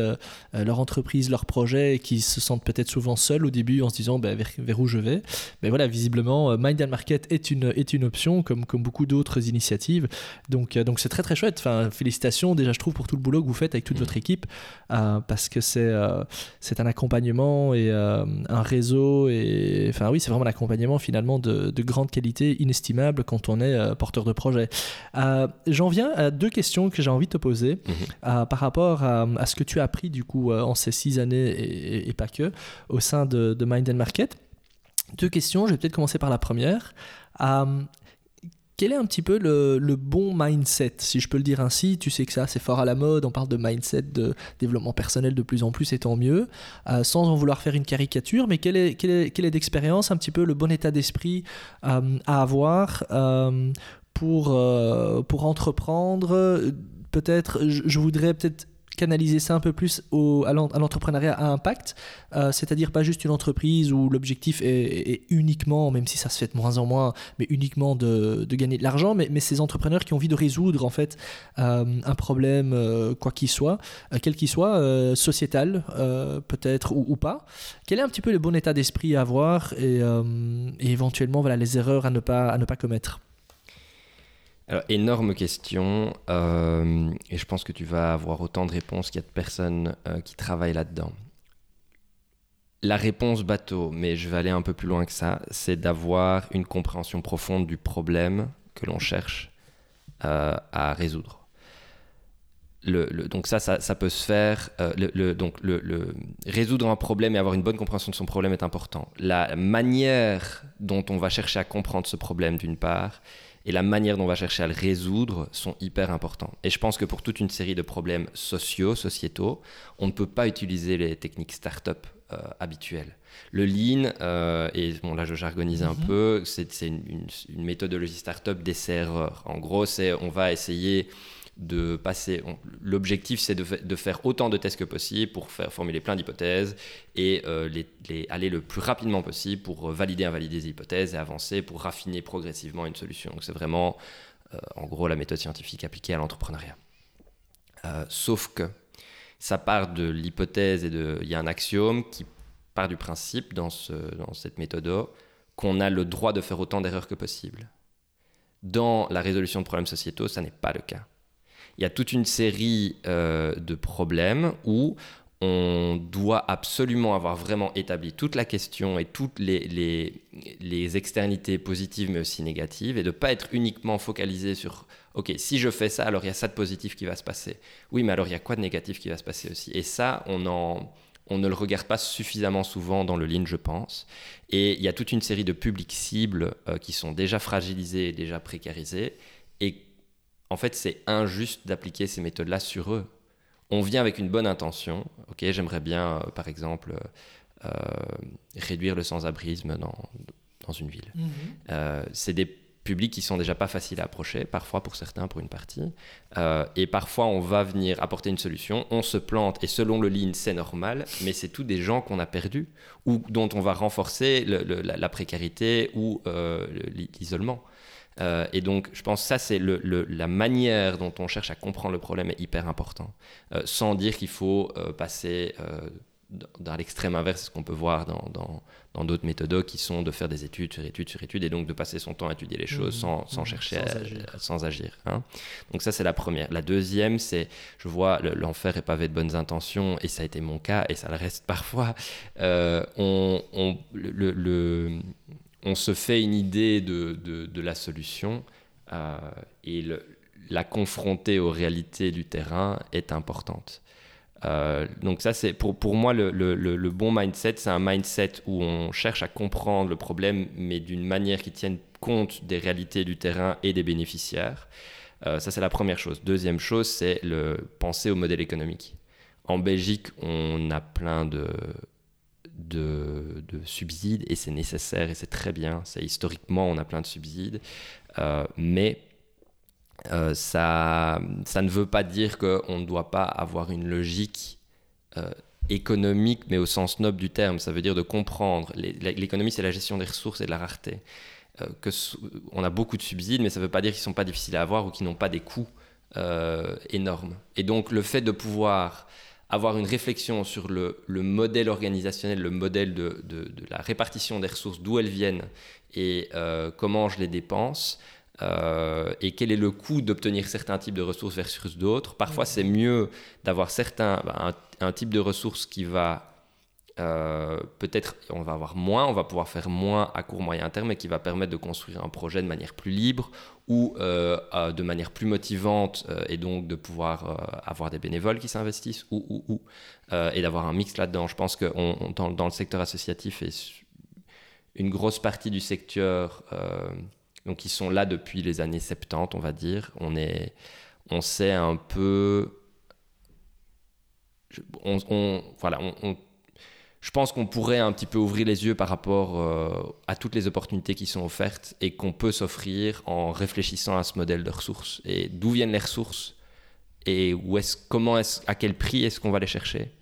euh, leur entreprise, leur projet, et qui se sentent peut-être souvent seuls au début en se disant ben, vers, où je vais. Mais voilà, visiblement, euh, Mind and Market est une, est une option, comme, comme beaucoup d'autres initiatives. Donc, euh, donc c'est très très chouette. Enfin, félicitations déjà, je trouve, pour tout le boulot que vous faites avec toute votre équipe, parce que c'est c'est un accompagnement et un réseau. Et enfin, oui, c'est vraiment un accompagnement finalement de, de, grande qualité, inestimable quand on est porteur de projet. J'en viens à deux questions que j'ai envie de te poser mhm. par rapport à, à, ce que tu as appris du coup euh, en ces six années et, pas que, au sein de, Mind and Market. Deux questions, je vais peut-être commencer par la première. Euh, quel est un petit peu le, bon mindset, si je peux le dire ainsi? Tu sais que ça, c'est fort à la mode, on parle de mindset, de développement personnel de plus en plus, et tant mieux, euh, sans en vouloir faire une caricature, mais quel est, quel est, est d'expérience un petit peu le bon état d'esprit à avoir pour, pour entreprendre? Peut-être, je voudrais peut-être canaliser ça un peu plus à l'entrepreneuriat à impact, euh, c'est-à-dire pas juste une entreprise où l'objectif est, uniquement, même si ça se fait de moins en moins, mais uniquement de, gagner de l'argent, mais, ces entrepreneurs qui ont envie de résoudre en fait euh, un problème, euh, quoi qu'il soit, quel qu'il soit, sociétal peut-être ou, ou, pas. Quel est un petit peu le bon état d'esprit à avoir et, et éventuellement voilà, les erreurs à ne pas, à ne pas commettre? Alors, énorme question, euh, et je pense que tu vas avoir autant de réponses qu'il y a de personnes euh, qui travaillent là-dedans. La réponse bateau, mais je vais aller un peu plus loin que ça, c'est d'avoir une compréhension profonde du problème que l'on cherche euh, à résoudre. Donc ça, ça, peut se faire. donc résoudre un problème et avoir une bonne compréhension de son problème est important. La manière dont on va chercher à comprendre ce problème, d'une part, et la manière dont on va chercher à le résoudre sont hyper importants. Et je pense que pour toute une série de problèmes sociaux, sociétaux, on ne peut pas utiliser les techniques start-up euh, habituelles. Le lean, euh, et bon là je jargonise un mhm. peu, c'est une, une, une, méthodologie start-up d'essai-erreur. En gros, c'est on va essayer de passer. L'objectif, c'est de, faire autant de tests que possible pour faire formuler plein d'hypothèses et euh, aller le plus rapidement possible pour valider, invalider des hypothèses et avancer pour raffiner progressivement une solution. Donc, c'est vraiment, euh, en gros, la méthode scientifique appliquée à l'entrepreneuriat. Euh, sauf que ça part de l'hypothèse et de. Il y a un axiome qui part du principe dans, dans cette méthode qu'on a le droit de faire autant d'erreurs que possible. Dans la résolution de problèmes sociétaux, ça n'est pas le cas il y a toute une série euh, de problèmes où on doit absolument avoir vraiment établi toute la question et toutes les, les, externités positives mais aussi négatives et de ne pas être uniquement focalisé sur ok si je fais ça alors il y a ça de positif qui va se passer oui mais alors il y a quoi de négatif qui va se passer aussi? Et ça on ne le regarde pas suffisamment souvent dans le lean, je pense. Et il y a toute une série de publics cibles euh, qui sont déjà fragilisés, déjà précarisés, et en fait, c'est injuste d'appliquer ces méthodes-là sur eux. On vient avec une bonne intention. Ok, j'aimerais bien, euh, par exemple, euh, réduire le sans-abrisme dans, dans une ville. Mhm. Euh, c'est des publics qui sont déjà pas faciles à approcher, parfois pour certains, pour une partie. et parfois, on va venir apporter une solution, on se plante, et selon le lean, c'est normal, mais c'est tous des gens qu'on a perdus, ou dont on va renforcer la, précarité ou l'isolement. Euh, et donc, je pense que ça, c'est le, la manière dont on cherche à comprendre le problème est hyper important. Euh, sans dire qu'il faut euh, passer dans l'extrême inverse, ce qu'on peut voir dans, dans, d'autres méthodes qui sont de faire des études sur études sur études et donc de passer son temps à étudier les choses mmh. sans, sans, mmh. chercher sans à, agir. sans agir hein. Donc ça, c'est la première. La deuxième, c'est, je vois, l'enfer est pavé de bonnes intentions et ça a été mon cas et ça le reste parfois. on, on le, le on se fait une idée de, la solution euh, et la confronter aux réalités du terrain est importante. Euh, donc ça, c'est pour, pour moi le, le, le bon mindset, c'est un mindset où on cherche à comprendre le problème, mais d'une manière qui tienne compte des réalités du terrain et des bénéficiaires. Euh, ça, c'est la première chose. Deuxième chose, c'est le penser au modèle économique. En Belgique, on a plein de, de, de subsides et c'est nécessaire et c'est très bien. C'est historiquement, on a plein de subsides, euh, mais euh, ça, ça ne veut pas dire qu'on ne doit pas avoir une logique euh, économique, mais au sens noble du terme. Ça veut dire de comprendre. L'économie, c'est la gestion des ressources et de la rareté. Que on a beaucoup de subsides, mais ça ne veut pas dire qu'ils ne sont pas difficiles à avoir ou qu'ils n'ont pas des coûts énormes. Et donc, le fait de pouvoir avoir une réflexion sur le, le modèle organisationnel, le modèle de, de, de la répartition des ressources, d'où elles viennent et comment je les dépense, euh, et quel est le coût d'obtenir certains types de ressources versus d'autres. Parfois, c'est mieux d'avoir certains, bah, un, type de ressources qui va euh, peut-être, on va avoir moins, on va pouvoir faire moins à court moyen terme et qui va permettre de construire un projet de manière plus libre ou euh, de manière plus motivante et donc de pouvoir avoir des bénévoles qui s'investissent ou, ou, ou et d'avoir un mix là-dedans. Je pense que dans, le secteur associatif et une grosse partie du secteur donc ils sont là depuis les années 70, on va dire. On, est, on sait un peu... On, voilà, on, je pense qu'on pourrait un petit peu ouvrir les yeux par rapport euh, à toutes les opportunités qui sont offertes et qu'on peut s'offrir en réfléchissant à ce modèle de ressources. Et d'où viennent les ressources et où est comment est à quel prix est-ce qu'on va les chercher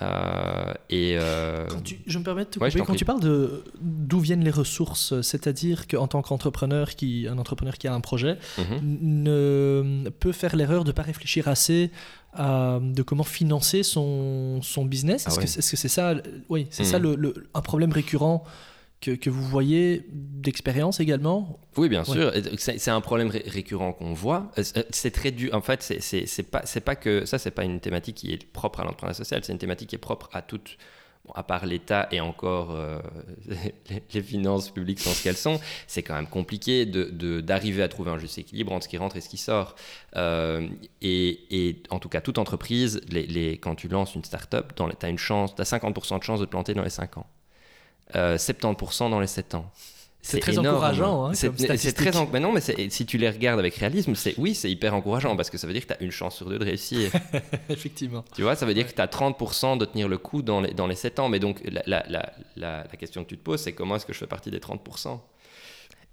euh, et euh, je me permets de te couper, quand tu parles de d'où viennent les ressources, c'est-à-dire qu'en tant qu'entrepreneur, qui, un entrepreneur qui a un projet, mhm. ne peut faire l'erreur de ne pas réfléchir assez à, de comment financer son, son business. Ah est-ce que c'est ça, oui, c'est ça mhm. le, un problème récurrent que, vous voyez d'expérience également? Oui, bien sûr. C'est un problème récurrent qu'on voit. Euh, euh, c'est très dur. En fait, c'est pas, pas que ça, c'est pas une thématique qui est propre à l'entrepreneuriat social. C'est une thématique qui est propre à à part l'État et encore euh, les, finances publiques sont ce qu'elles sont, c'est quand même compliqué d'arriver de, à trouver un juste équilibre entre ce qui rentre et ce qui sort. et, et, en tout cas, toute entreprise, les, les, quand tu lances une start-up, tu as as 50% de chance de te planter dans les 5 ans. 70% euh, dans les 7 ans. C'est très encourageant. Hein, c'est très mais non, mais si tu les regardes avec réalisme, c'est oui, c'est hyper encourageant parce que ça veut dire que tu as une chance sur deux de réussir. Effectivement. Tu vois, ça veut dire que tu as 30% de tenir le coup dans les, dans les 7 ans. Mais donc, la, la, la, la question que tu te poses, c'est comment est-ce que je fais partie des 30%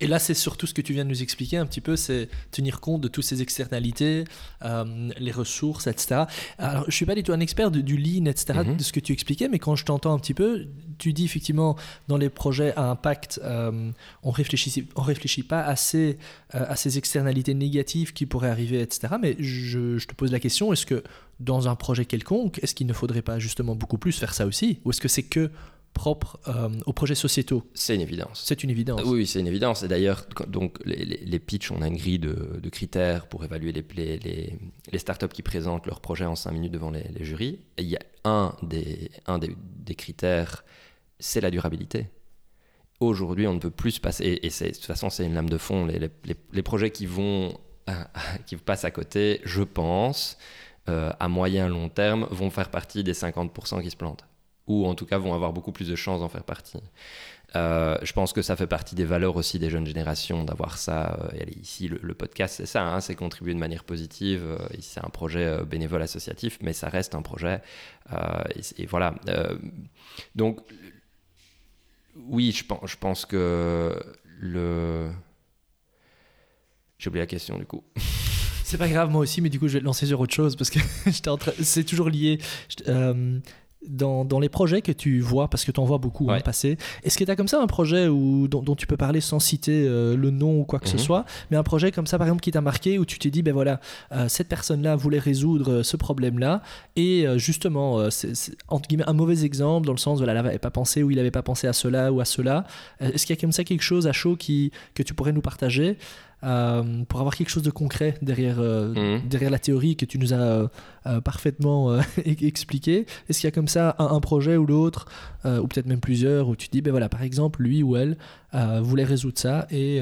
et là, c'est surtout ce que tu viens de nous expliquer un petit peu, c'est tenir compte de toutes ces externalités, euh, les ressources, etc. Alors, je suis pas du tout un expert du lean, etc., mhm. de ce que tu expliquais, mais quand je t'entends un petit peu, tu dis effectivement, dans les projets à impact, euh, on réfléchit, on réfléchit pas assez euh, à ces externalités négatives qui pourraient arriver, etc. Mais je, je te pose la question, est-ce que dans un projet quelconque, est-ce qu'il ne faudrait pas justement beaucoup plus faire ça aussi? Ou est-ce que c'est que propre euh, aux projets sociétaux. C'est une évidence. C'est une évidence. Oui, c'est une évidence. Et d'ailleurs, donc les, les, pitchs, on a une grille de, critères pour évaluer les, les, les, startups qui présentent leur projet en 5 minutes devant les, jurys. Et il y a un des, un des, des critères, c'est la durabilité. Aujourd'hui, on ne peut plus se passer, et, et de toute façon, c'est une lame de fond, les, projets qui vont, qui passent à côté, je pense, euh, à moyen long terme, vont faire partie des 50% qui se plantent ou en tout cas vont avoir beaucoup plus de chances d'en faire partie. Euh, je pense que ça fait partie des valeurs aussi des jeunes générations d'avoir ça. Euh, ici, le, podcast, c'est ça, hein, c'est contribuer de manière positive. Euh, c'est un projet bénévole associatif, mais ça reste un projet. Et, voilà. donc, oui, je pense, que le. J'ai oublié la question du coup. C'est pas grave, moi aussi, mais du coup, je vais te lancer sur autre chose parce que c'est toujours lié dans, dans, les projets que tu vois, parce que tu en vois beaucoup hein, passer, est-ce que tu as comme ça un projet où, dont, tu peux parler sans citer euh, le nom ou quoi que ce mhm. soit, mais un projet comme ça par exemple qui t'a marqué, où tu t'es dit, ben voilà, euh, cette personne-là voulait résoudre euh, ce problème-là, et justement, c'est entre guillemets un mauvais exemple, dans le sens, voilà, il n'avait pas pensé ou il n'avait pas pensé à cela ou à cela. est-ce qu'il y a comme ça quelque chose à chaud qui, que tu pourrais nous partager? Euh, pour avoir quelque chose de concret derrière, euh, mhm. derrière la théorie que tu nous as euh, parfaitement expliqué. Est-ce qu'il y a comme ça un, projet ou l'autre, ou peut-être même plusieurs, où tu dis, ben voilà, par exemple, lui ou elle voulait résoudre ça et...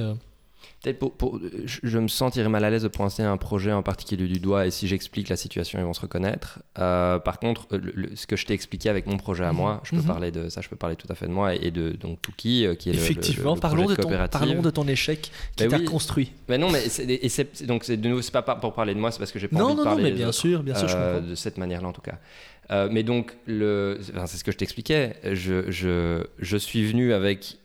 Peut-être pour, pour- je, me sentirais mal à l'aise de pointer un projet en particulier du doigt et si j'explique la situation, ils vont se reconnaître. Euh, par contre, le- le- ce que je t'ai expliqué avec mon projet à Mhm. moi, je peux Mhm. parler de ça, je peux parler tout à fait de moi et de donc Tuki, euh, qui est Effectivement, le, parlons, de projet ton, parlons de ton échec qui Ben t'a oui. construit. Mais non, mais c'est, et donc c'est de nouveau, c'est pas pour parler de moi, c'est parce que j'ai pas Non, envie de non, non, parler mais des bien autres. sûr, bien sûr, je Euh, comprends. de cette manière-là en tout cas. Euh, mais donc, le, enfin, c'est ce que je t'expliquais. Je, je, je suis venu avec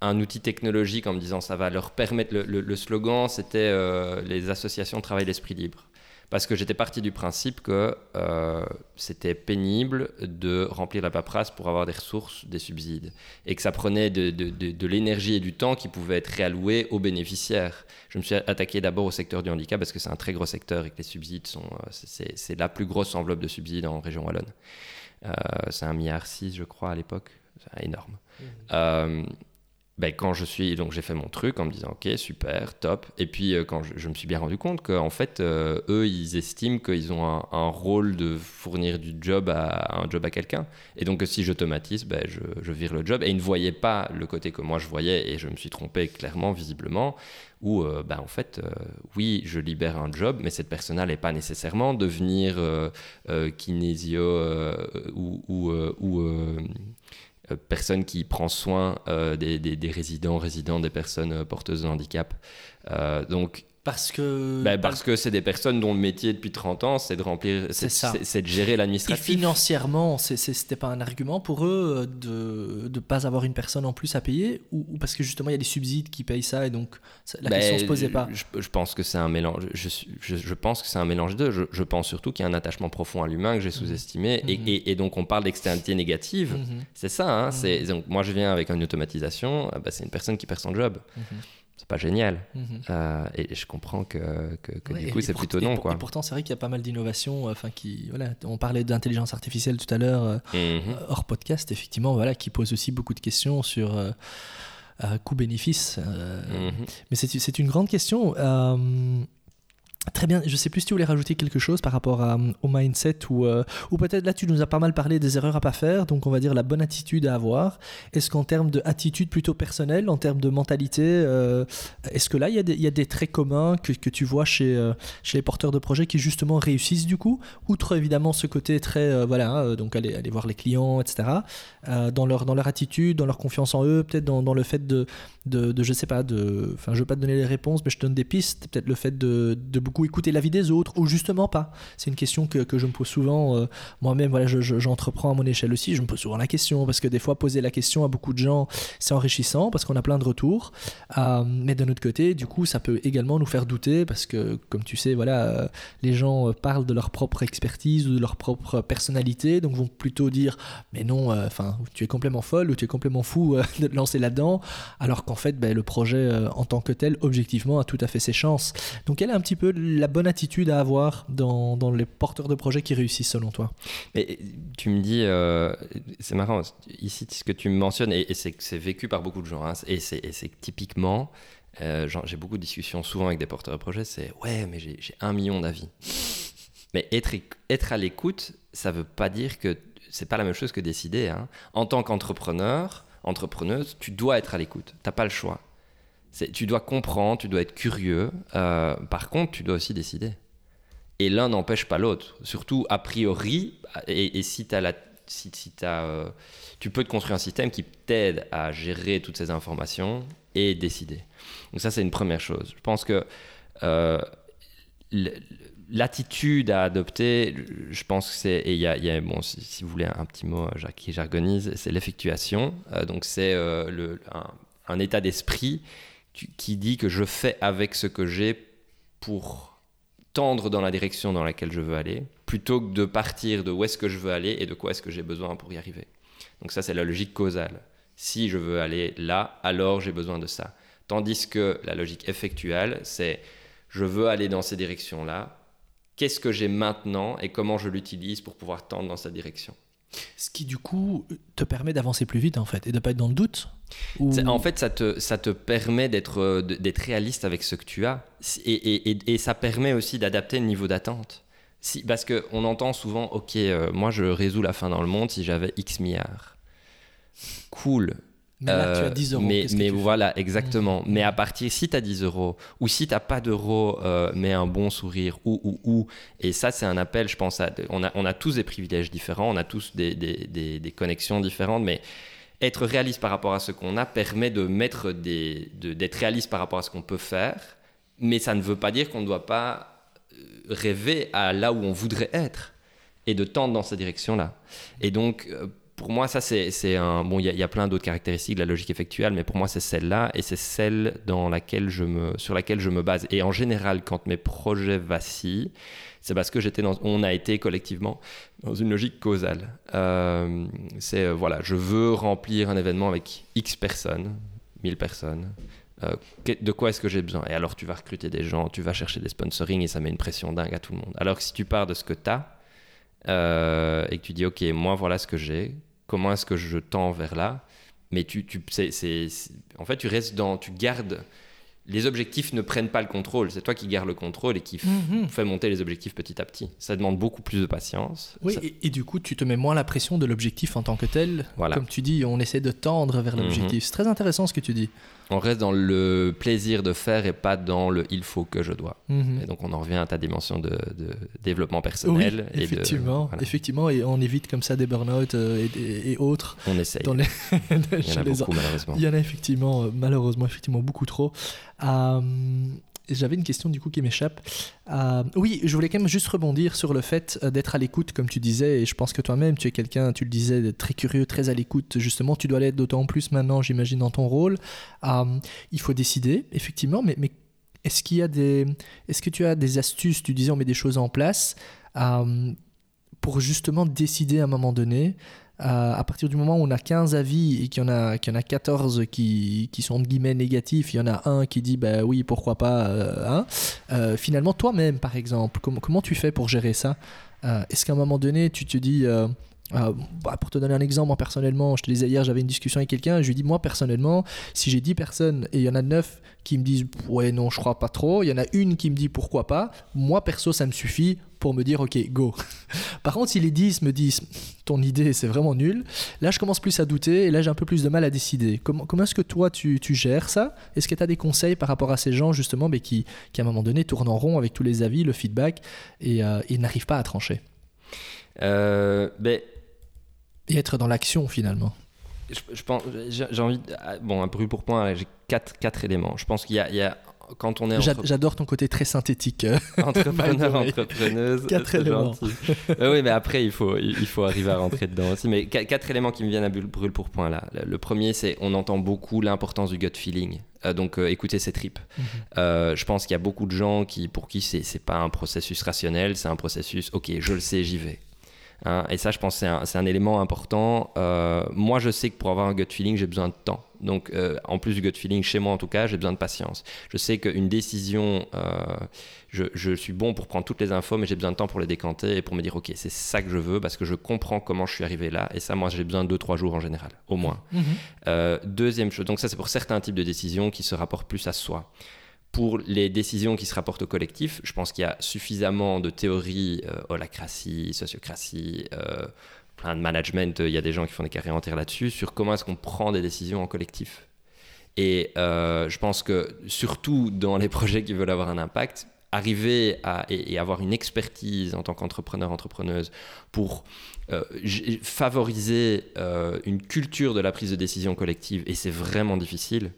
un outil technologique en me disant ça va leur permettre. Le, le- le slogan, c'était euh, les associations travaillent l'esprit libre. Parce que j'étais parti du principe que euh, c'était pénible de remplir la paperasse pour avoir des ressources, des subsides. Et que ça prenait de, de- de- de l'énergie et du temps qui pouvaient être réalloués aux bénéficiaires. Je me suis attaqué d'abord au secteur du handicap parce que c'est un très gros secteur et que les subsides sont. euh, c'est- la plus grosse enveloppe de subsides en région Wallonne. Euh, c'est un milliard six, je crois, à l'époque. C'est énorme. Euh, ben, quand je suis donc j'ai fait mon truc en me disant ok super top. Et puis euh, quand je, me suis bien rendu compte qu'en fait euh, eux ils estiment qu'ils ont un, rôle de fournir du job à un job à quelqu'un. Et donc si j'automatise ben, je, vire le job. Et ils ne voyaient pas le côté que moi je voyais et je me suis trompé clairement visiblement où euh, ben, en fait oui je libère un job mais cette personne là n'est pas nécessairement devenir kinésio ou, personne qui prend soin euh, des, des- résidents, résidents des personnes euh, porteuses de handicap. Euh, donc, Parce que. bah, parce que c'est des personnes dont le métier depuis 30 ans, c'est de remplir, C'est de gérer Et l'administratif. financièrement, c'était pas un argument pour eux euh, de ne pas avoir une personne en plus à payer ou, ou parce que justement il y a des subsides qui payent ça et donc la Ben, question se posait pas? Je, je pense que c'est un mélange. Je, suis- je, je pense que c'est un mélange d'eux. Je, pense surtout qu'il y a un attachement profond à l'humain que j'ai sous-estimé. Et, Mhm. et- et donc on parle d'externalité négative. Mhm, C'est ça. hein, c'est- donc moi je viens avec une automatisation. ah bah, c'est une personne qui perd son job. C'est pas génial. mhm. Euh, et je comprends que, que, que Ouais, du et- coup et c'est plutôt et non pour- quoi. Et pourtant, c'est vrai qu'il y a pas mal d'innovations. euh, Enfin, qui voilà, on parlait d'intelligence artificielle tout à l'heure euh, Mhm. hors podcast, effectivement, voilà, qui pose aussi beaucoup de questions sur coût-bénéfice. euh, Mhm. Mais c'est c'est une grande question. Euh, Très bien, je sais plus si tu voulais rajouter quelque chose par rapport à, au mindset ou, euh, ou peut-être là tu nous as pas mal parlé des erreurs à pas faire, donc on va dire la bonne attitude à avoir. Est-ce qu'en termes d'attitude plutôt personnelle, en termes de mentalité, euh, est-ce que là il y, a des- traits communs que, tu vois chez, euh, chez les porteurs de projets qui justement réussissent du coup? Outre évidemment ce côté très, euh, voilà, euh, donc aller, voir les clients, etc., euh, dans, leur, dans leur attitude, dans leur confiance en eux, peut-être dans, le fait de, de, de, je sais pas, de, enfin, je veux pas te donner les réponses, mais je te donne des pistes. Peut-être le fait de, de beaucoup écouter l'avis des autres, ou justement pas. C'est une question que, que je me pose souvent. euh, Moi-même, voilà, je- je- j'entreprends à mon échelle aussi. Je me pose souvent la question parce que des fois, poser la question à beaucoup de gens, c'est enrichissant parce qu'on a plein de retours. Euh, mais d'un autre côté, du coup, ça peut également nous faire douter parce que, comme tu sais, voilà, euh, les gens parlent de leur propre expertise ou de leur propre personnalité, donc vont plutôt dire, mais non, enfin, tu es complètement folle ou tu es complètement fou de te lancer là-dedans, alors qu'en fait, ben, le projet en tant que tel, objectivement, a tout à fait ses chances. Donc, quelle est un petit peu la bonne attitude à avoir dans, dans les porteurs de projets qui réussissent selon toi Mais tu me dis, euh, c'est marrant, ici ce que tu me mentionnes, et, et c'est vécu par beaucoup de gens, hein, et c'est typiquement, euh, j'ai beaucoup de discussions souvent avec des porteurs de projets, c'est ouais, mais j'ai un million d'avis. Mais être, être à l'écoute, ça veut pas dire que c'est pas la même chose que décider. hein. En tant qu'entrepreneur, entrepreneuse, tu dois être à l'écoute, t'as pas le choix. Tu dois comprendre, tu dois être curieux. euh, par contre, tu dois aussi décider. Et l'un n'empêche pas l'autre. Surtout, a priori, et, si, la, si, si euh, tu peux te construire un système qui t'aide à gérer toutes ces informations et décider. Donc ça, c'est une première chose. Je pense que euh, l'attitude à adopter, je pense que c'est, et il y a, bon, si, vous voulez un petit mot qui jargonise, c'est l'effectuation. Donc c'est le, un état d'esprit qui, dit que je fais avec ce que j'ai pour tendre dans la direction dans laquelle je veux aller, plutôt que de partir de où est-ce que je veux aller et de quoi est-ce que j'ai besoin pour y arriver. Donc ça, c'est la logique causale. Si je veux aller là, alors j'ai besoin de ça. Tandis que la logique effectuelle, c'est je veux aller dans ces directions-là, qu'est-ce que j'ai maintenant et comment je l'utilise pour pouvoir tendre dans cette direction? Ce qui, du coup, te permet d'avancer plus vite, en fait, et de pas être dans le doute ou... En fait, ça te, ça te permet d'être euh, d'être réaliste avec ce que tu as. Et, et- et- et ça permet aussi d'adapter le niveau d'attente. Si, parce qu'on entend souvent, OK, euh, moi je résous la fin dans le monde si j'avais X milliards. Cool. Mais là, tu as Euh, 10 euros. Mais, mais voilà, exactement. Mhm. Mais à partir, si tu as 10 euros, ou si tu n'as pas d'euros, euh, mais un bon sourire, ou, ou, ou. Et ça, c'est un appel, je pense. À, on, a, on a tous des privilèges différents, on a tous des, des, des, des connexions différentes, mais être réaliste par rapport à ce qu'on a permet de mettre des. de- d'être réaliste par rapport à ce qu'on peut faire, mais ça ne veut pas dire qu'on ne doit pas euh, rêver à là où on voudrait être et de tendre dans cette direction-là. Et donc, euh, pour moi, ça, c'est un. Bon, il y, y a plein d'autres caractéristiques de la logique effectuelle, mais pour moi, c'est celle-là, et c'est celle dans laquelle je me, sur laquelle je me base. Et en général, quand mes projets vacillent, c'est parce que j'étais dans, on a été collectivement dans une logique causale. Euh, c'est, euh, voilà, je veux remplir un événement avec X personnes, 1000 personnes. Euh, de quoi est-ce que j'ai besoin? Et alors, tu vas recruter des gens, tu vas chercher des sponsoring, et ça met une pression dingue à tout le monde. Alors que si tu pars de ce que tu as, et que tu dis ok moi voilà ce que j'ai comment est-ce que je tends vers là? Mais tu, tu c'est- c'est- en fait tu restes dans tu gardes les objectifs ne prennent pas le contrôle c'est toi qui gardes le contrôle et qui Mhm. fait monter les objectifs petit à petit ça demande beaucoup plus de patience Oui, Ça- et, et du coup, tu te mets moins la pression de l'objectif en tant que tel. Voilà. Comme tu dis, on essaie de tendre vers Mhm. l'objectif. C'est très intéressant ce que tu dis. On reste dans le plaisir de faire et pas dans le il faut que je dois Mhm. et donc on en revient à ta dimension de, de développement Oui, personnel et de- effectivement, voilà. effectivement, et on évite comme ça des burn-out euh, et, et- et autres. on essaye Dans les... il y en a beaucoup malheureusement Il y en a effectivement, euh, malheureusement, effectivement beaucoup trop. Euh, J'avais une question du coup qui m'échappe. Euh, oui, je voulais quand même juste rebondir sur le fait euh, d'être à l'écoute, comme tu disais, et je pense que toi-même, tu es quelqu'un, tu le disais, très curieux, très à l'écoute. Justement, tu dois l'être d'autant plus maintenant, j'imagine, dans ton rôle. Euh, il faut décider, effectivement, mais, est-ce qu'il y a des, est-ce que tu as des astuces Tu disais, on met des choses en place pour justement décider à un moment donné. Euh, à partir du moment où on a 15 avis et qu'il y en a, y en a 14 qui, qui sont guillemets négatifs, il y en a un qui dit bah oui, pourquoi pas, euh, hein. Euh, finalement toi-même par exemple, comment, tu fais pour gérer ça? Euh, Est-ce qu'à un moment donné tu te dis, euh, bah, pour te donner un exemple, moi personnellement, je te disais hier, j'avais une discussion avec quelqu'un, je lui dis moi personnellement, si j'ai 10 personnes et il y en a 9 qui me disent ouais non je crois pas trop, il y en a une qui me dit pourquoi pas, moi perso ça me suffit pour me dire ok go. Par contre si les 10 me disent ton idée c'est vraiment nul, là je commence plus à douter et là j'ai un peu plus de mal à décider. Comment, comment est-ce que toi tu, tu gères ça? Est-ce que tu as des conseils par rapport à ces gens justement mais qui, qui à un moment donné tournent en rond avec tous les avis, le feedback et, euh, n'arrivent pas à trancher? Euh, ben, et être dans l'action finalement je, je pense, j'ai envie, ah, bon, un brûle pour point, j'ai quatre, quatre éléments. Je pense qu'il y a, il y a- quand on est entre- J'adore ton côté très synthétique. euh. entrepreneur, entrepreneuse, Quatre éléments. Euh, oui, mais après, il faut, il faut arriver à rentrer dedans aussi. Mais qua- quatre éléments qui me viennent à brûle pour point là. Le, premier, c'est on entend beaucoup l'importance du gut feeling. Euh, donc, euh, écoutez ses tripes. Euh, je pense qu'il y a beaucoup de gens qui, pour qui c'est c'est pas un processus rationnel, c'est un processus, ok, je le sais, j'y vais. Hein, et ça, je pense c'est un, élément important. Euh, moi, je sais que pour avoir un gut feeling, j'ai besoin de temps. Donc, euh, en plus du gut feeling, chez moi en tout cas, j'ai besoin de patience. Je sais qu'une décision, euh, je, je suis bon pour prendre toutes les infos, mais j'ai besoin de temps pour les décanter et pour me dire, ok, c'est ça que je veux parce que je comprends comment je suis arrivé là. Et ça, moi, j'ai besoin de 2-3 jours en général, au moins. Euh, deuxième chose, donc ça c'est pour certains types de décisions qui se rapportent plus à soi. Pour les décisions qui se rapportent au collectif, je pense qu'il y a suffisamment de théories, euh, holacratie, sociocratie, euh, plein de management, il y a des gens qui font des carrières entières là-dessus, sur comment est-ce qu'on prend des décisions en collectif. Et euh, je pense que surtout dans les projets qui veulent avoir un impact, arriver à, et, avoir une expertise en tant qu'entrepreneur, entrepreneuse pour euh, favoriser euh, une culture de la prise de décision collective, et c'est vraiment difficile,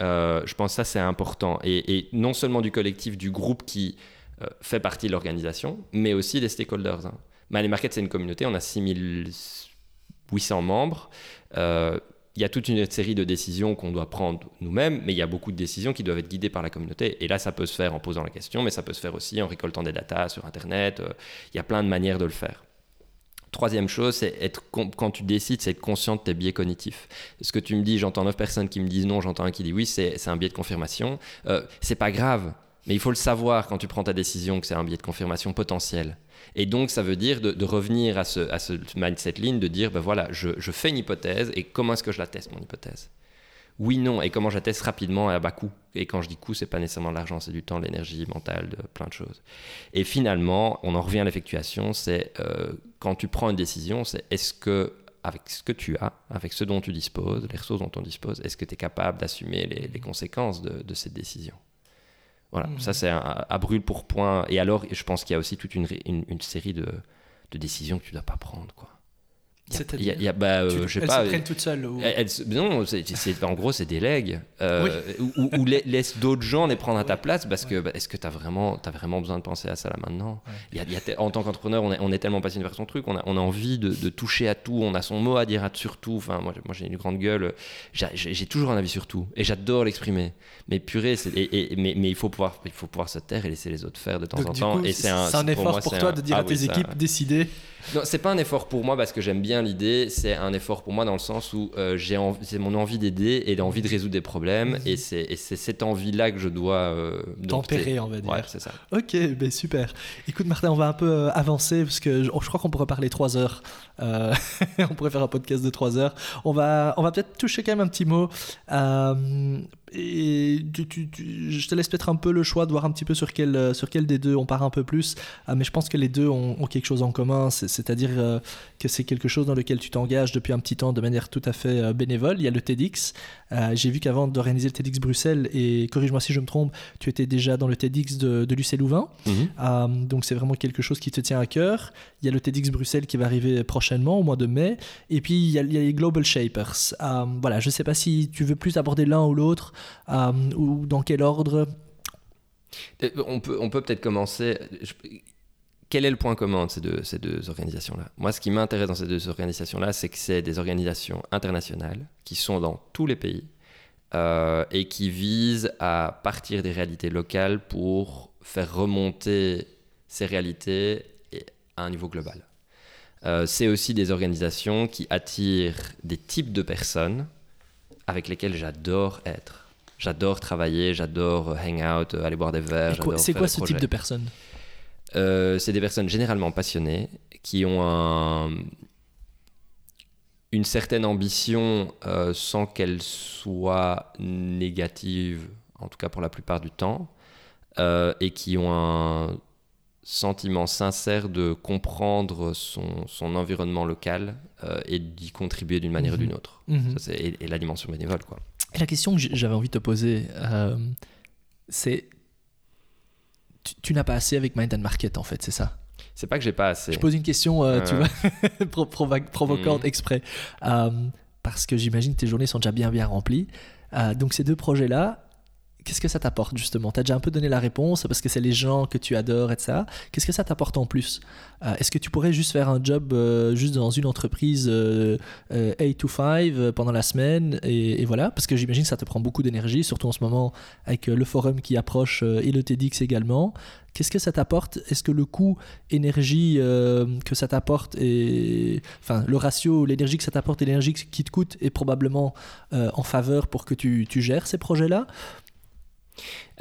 euh, je pense que ça c'est important. Et, non seulement du collectif, du groupe qui euh, fait partie de l'organisation, mais aussi des stakeholders. Hein. Money Market c'est une communauté, on a 6800 membres. Euh, il y a toute une série de décisions qu'on doit prendre nous-mêmes, mais il y a beaucoup de décisions qui doivent être guidées par la communauté. Et là, ça peut se faire en posant la question, mais ça peut se faire aussi en récoltant des datas sur Internet. Il y a plein de manières de le faire. Troisième chose, c'est être quand tu décides, c'est être conscient de tes biais cognitifs. Ce que tu me dis, j'entends neuf personnes qui me disent non, j'entends un qui dit oui, c'est un biais de confirmation. Euh, c'est pas grave, mais il faut le savoir quand tu prends ta décision que c'est un biais de confirmation potentiel. Et donc, ça veut dire de, revenir à ce, à mindset ligne, de dire, ben voilà, je, je fais une hypothèse et comment est-ce que je la teste, mon hypothèse? Oui, non, et comment je la teste rapidement et à bas coût. Et quand je dis coût, c'est pas nécessairement de l'argent, c'est du temps, de l'énergie mentale, de plein de choses. Et finalement, on en revient à l'effectuation, c'est euh, quand tu prends une décision, c'est est-ce que avec ce que tu as, avec ce dont tu disposes, les ressources dont on dispose, est-ce que tu es capable d'assumer les, conséquences de, cette décision? Voilà, mmh. ça c'est à brûle pour point. Et alors, je pense qu'il y a aussi toute une, une, série de, de, décisions que tu ne dois pas prendre. quoi. Il y a, bah, euh, je sais pas. Se prennent toutes seules ou... Non, en gros, c'est des legs. Euh, ou, ou, laisse d'autres gens les prendre à ta place parce que bah, est-ce que tu as vraiment, as vraiment besoin de penser à ça là maintenant? Y a, En tant qu'entrepreneur, on est, on est tellement passionné par son truc, on a, on a envie de, de, toucher à tout, on a son mot à dire à, sur tout. Enfin, moi, moi j'ai une grande gueule, j'ai, toujours un avis sur tout et j'adore l'exprimer. Mais purée, et, mais, mais, il, faut pouvoir, il faut pouvoir se taire et laisser les autres faire de temps en temps. et c'est un, effort pour, toi de dire à ah tes équipes, décider? Non, c'est pas un effort pour moi parce que j'aime bien l'idée. C'est un effort pour moi dans le sens où euh, j'ai c'est mon envie d'aider et l'envie de résoudre des problèmes. Et c'est cette envie-là que je dois euh, tempérer, on va dire. Ouais, c'est ça. Ok, ben super. Écoute, Martin, on va un peu euh, avancer parce que je, crois qu'on pourrait parler trois heures. on pourrait faire un podcast de trois heures. On va, on va peut-être toucher quand même un petit mot et je te laisse peut-être un peu le choix de voir un petit peu sur quel, euh, sur quel des deux on part un peu plus. Mais je pense que les deux ont, quelque chose en commun, c'est-à-dire euh, que c'est quelque chose dans lequel tu t'engages depuis un petit temps de manière tout à fait euh, bénévole. Il y a le TEDx. J'ai vu qu'avant d'organiser le TEDx Bruxelles, et corrige-moi si je me trompe, tu étais déjà dans le TEDx de, de Lucé Louvain. Mhm. donc c'est vraiment quelque chose qui te tient à cœur. Il y a le TEDx Bruxelles qui va arriver prochainement, au mois de mai. Et puis il y a, il y a les Global Shapers. voilà, je ne sais pas si tu veux plus aborder l'un ou l'autre. Euh, ou dans quel ordre euh, On peut on peut peut-être commencer. Quel est le point commun de ces deux, ces deux organisations-là? Moi, ce qui m'intéresse dans ces deux organisations-là, c'est que c'est des organisations internationales qui sont dans tous les pays euh, et qui visent à partir des réalités locales pour faire remonter ces réalités à un niveau global. c'est aussi des organisations qui attirent des types de personnes avec lesquelles j'adore être. J'adore travailler, j'adore hang out, aller boire des verres. C'est quoi ce type de personnes? Euh, C'est des personnes généralement passionnées qui ont un, une certaine ambition euh, sans qu'elle soit négative, en tout cas pour la plupart du temps, euh, et qui ont un sentiment sincère de comprendre son, son environnement local et d'y contribuer d'une manière ou mhm. d'une autre. Mhm. et, et, la dimension bénévole, quoi. La question que j'avais envie de te poser, c'est tu, n'as pas assez avec Mind and Market en fait, c'est ça? C'est pas que j'ai pas assez. Je pose une question, euh, tu vois, provocante mm. exprès, euh, parce que j'imagine que tes journées sont déjà bien bien remplies. donc ces deux projets-là, qu'est-ce que ça t'apporte justement? Tu as déjà un peu donné la réponse parce que c'est les gens que tu adores et ça. Qu'est-ce que ça t'apporte en plus? Euh, Est-ce que tu pourrais juste faire un job euh, juste dans une entreprise 8 euh, to 5 pendant la semaine et, voilà? Parce que j'imagine que ça te prend beaucoup d'énergie, surtout en ce moment avec le forum qui approche et le TEDx également. Qu'est-ce que ça t'apporte? Est-ce que le coût énergie que ça t'apporte et enfin le ratio l'énergie que ça t'apporte et l'énergie qui te coûte est probablement en faveur pour que tu, tu gères ces projets-là?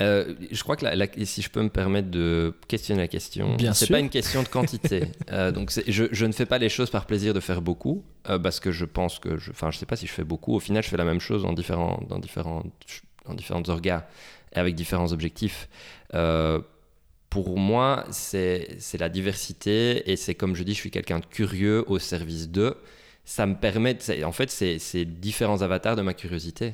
Euh, je crois que si je peux me permettre de questionner la question, c'est pas une question de quantité. euh, donc je, je, ne fais pas les choses par plaisir de faire beaucoup, euh, parce que je pense que, je, enfin, je sais pas si je fais beaucoup. Au final, je fais la même chose dans différents, dans différents, dans différentes orgas et avec différents objectifs. Pour moi, c'est la diversité et c'est comme je dis, je suis quelqu'un de curieux au service d'eux. Ça me permet, en fait, c'est différents avatars de ma curiosité.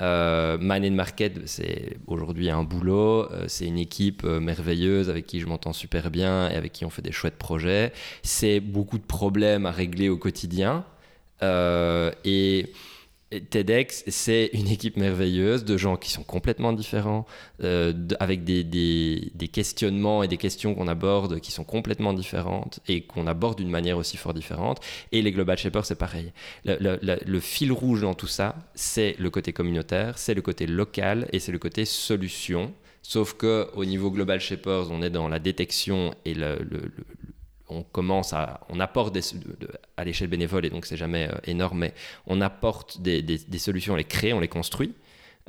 Euh, Mind Market, c'est aujourd'hui un boulot. Euh, c'est une équipe euh, merveilleuse avec qui je m'entends super bien et avec qui on fait des chouettes projets. C'est beaucoup de problèmes à régler au quotidien. Euh, et TEDx, c'est une équipe merveilleuse de gens qui sont complètement différents, euh, avec des, des, questionnements et des questions qu'on aborde qui sont complètement différentes et qu'on aborde d'une manière aussi fort différente. Et les Global Shapers, c'est pareil. Le, le, fil rouge dans tout ça, c'est le côté communautaire, c'est le côté local et c'est le côté solution. Sauf que au niveau Global Shapers, on est dans la détection et le, on commence à, on apporte à l'échelle bénévole et donc c'est jamais euh, énorme, mais on apporte des, solutions, on les crée, on les construit.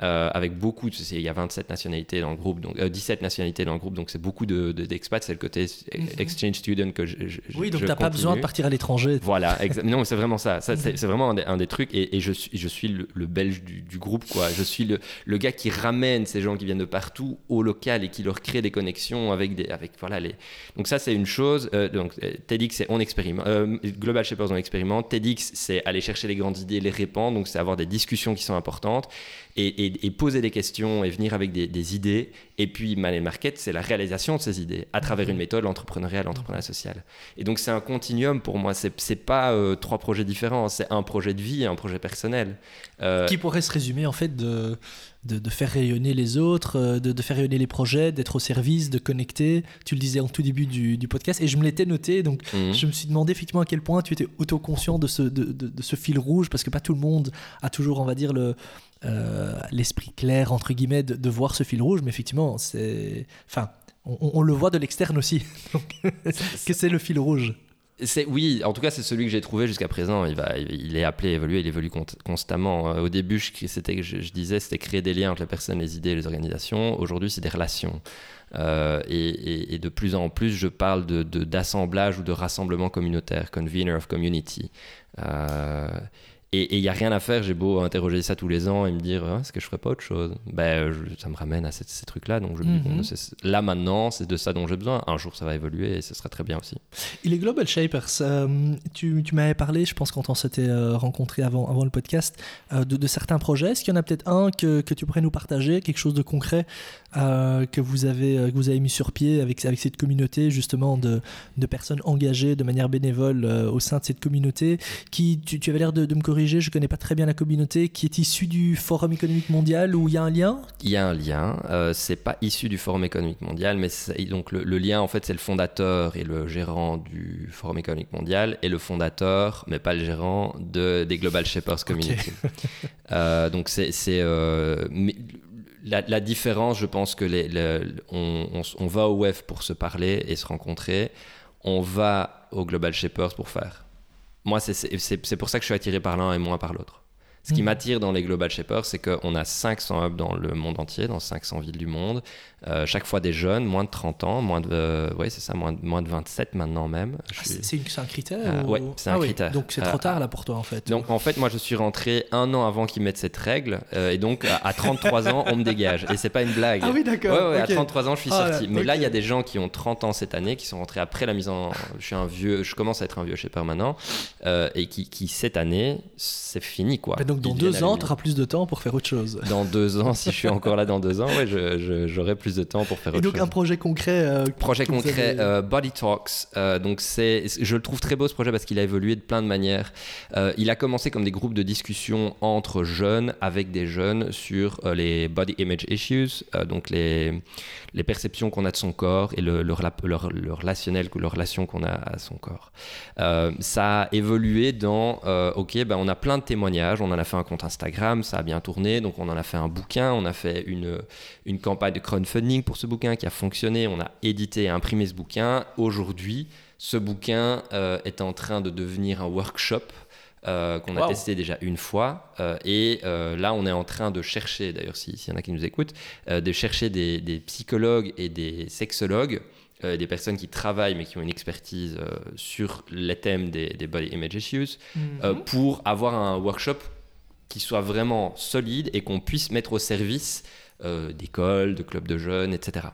Euh, avec beaucoup, de, il y a 27 nationalités dans le groupe, donc 17 nationalités dans le groupe, donc c'est beaucoup de, d'expats, c'est le côté mhm. exchange student que je, Oui, donc tu n'as pas besoin de partir à l'étranger. Voilà, non, c'est vraiment ça, ça c'est, vraiment un des, trucs, et, je suis, je suis le, belge du, groupe, quoi. Je suis le, le gars qui ramène ces gens qui viennent de partout au local et qui leur crée des connexions avec des, avec, voilà, les... Donc ça, c'est une chose, donc TEDx, c'est on expérimente, Global Shapers, on expérimente, TEDx, c'est aller chercher les grandes idées, les répandre, donc c'est avoir des discussions qui sont importantes, et, poser des questions et venir avec des, idées. Et puis, Manel Market, c'est la réalisation de ces idées à travers une méthode, l'entrepreneuriat, l'entrepreneuriat social. Et donc, c'est un continuum pour moi. C'est, c'est pas euh, trois projets différents, c'est un projet de vie un projet personnel. Euh, qui pourrait se résumer en fait de, de, faire rayonner les autres, euh, de, faire rayonner les projets, d'être au service, de connecter. Tu le disais en tout début du, podcast et je me l'étais noté. Donc, mhm. je me suis demandé effectivement à quel point tu étais autoconscient de ce, de, de, ce fil rouge parce que pas tout le monde a toujours, on va dire, le euh, l'esprit clair, entre guillemets, de, voir ce fil rouge, mais effectivement, c'est. Enfin, on, le voit de l'externe aussi, que c'est le fil rouge. Oui, en tout cas, c'est celui que j'ai trouvé jusqu'à présent. Il, va, il est appelé, évoluer, il évolue constamment. Euh, au début, je, c'était, je, disais, c'était créer des liens entre les personnes, les idées les organisations. Aujourd'hui, c'est des relations. Euh, et, de plus en plus, je parle d'assemblage ou de rassemblement communautaire, convener of community. Euh, et il n'y a rien à faire, j'ai beau interroger ça tous les ans et me dire ah, est-ce que je ferais pas autre chose? Ben, Ça me ramène à ces, trucs-là. Donc je mhm. là maintenant, c'est de ça dont j'ai besoin. Un jour, ça va évoluer et ce sera très bien aussi. Et les Global Shapers, euh, tu, tu m'avais parlé, je pense, quand on s'était euh, rencontré avant, avant le podcast, euh, de, de, certains projets. Est-ce qu'il y en a peut-être un que, que, tu pourrais nous partager, quelque chose de concret que, vous avez, que vous avez mis sur pied avec, avec cette communauté, justement, de, de personnes engagées de manière bénévole au sein de cette communauté qui, tu, tu avais l'air de, de me corriger je je connais pas très bien la communauté, qui est issue du Forum économique mondial où il y a un lien? Il y a un lien. Euh, c'est pas issu du Forum économique mondial, mais donc le, lien en fait c'est le fondateur et le gérant du Forum économique mondial et le fondateur, mais pas le gérant de des Global Shapers Community. Euh, donc c'est euh, la, différence, je pense que les, on, on, va au WEF pour se parler et se rencontrer. On va au Global Shapers pour faire moi, c'est pour ça que je suis attiré par l'un et moins par l'autre. Ce qui mhm. m'attire dans les Global Shapers, c'est qu'on a 500 hubs dans le monde entier, dans 500 villes du monde. Euh, chaque fois des jeunes, moins de 30 ans, moins de, euh, c'est ça, moins de, moins de 27 maintenant même. Ah, c'est un critère euh, Oui, c'est un critère. Donc c'est trop tard là pour toi en fait. Donc en fait, moi je suis rentré un an avant qu'ils mettent cette règle, et donc à, 33 ans, on me dégage. Et c'est pas une blague. Ah oui, d'accord. Ouais, À 33 ans, je suis ah, sorti. Mais là, il y a des gens qui ont 30 ans cette année, qui sont rentrés après la mise en. Je suis un vieux, je commence à être un vieux shaper maintenant, et qui, qui cette année, c'est fini quoi. donc dans deux ans, tu auras plus de temps pour faire autre chose. Dans deux ans, si je suis encore là dans deux ans, ouais, j'aurai plus de temps pour faire autre chose. Et donc un projet concret. Euh, projet concret, euh, Body Talks. Euh, donc c'est, je le trouve très beau ce projet parce qu'il a évolué de plein de manières. il a commencé comme des groupes de discussion entre jeunes avec des jeunes sur les body image issues, donc les les perceptions qu'on a de son corps et le, le, le, relationnel, le relation qu'on a à son corps. Euh, ça a évolué dans, euh, ok, ben on a plein de témoignages, on en a fait un compte Instagram, ça a bien tourné, donc on en a fait un bouquin, on a fait une, une campagne de crowdfunding pour ce bouquin qui a fonctionné, on a édité et imprimé ce bouquin. Aujourd'hui, ce bouquin euh, est en train de devenir un workshop euh, qu'on a testé déjà une fois. Euh, et euh, là, on est en train de chercher, d'ailleurs, s'il y en a qui nous écoutent, de chercher des, psychologues et des sexologues. des personnes qui travaillent mais qui ont une expertise sur les thèmes des, body image issues mhm. pour avoir un workshop qui soit vraiment solide et qu'on puisse mettre au service d'écoles, de clubs de jeunes, etc.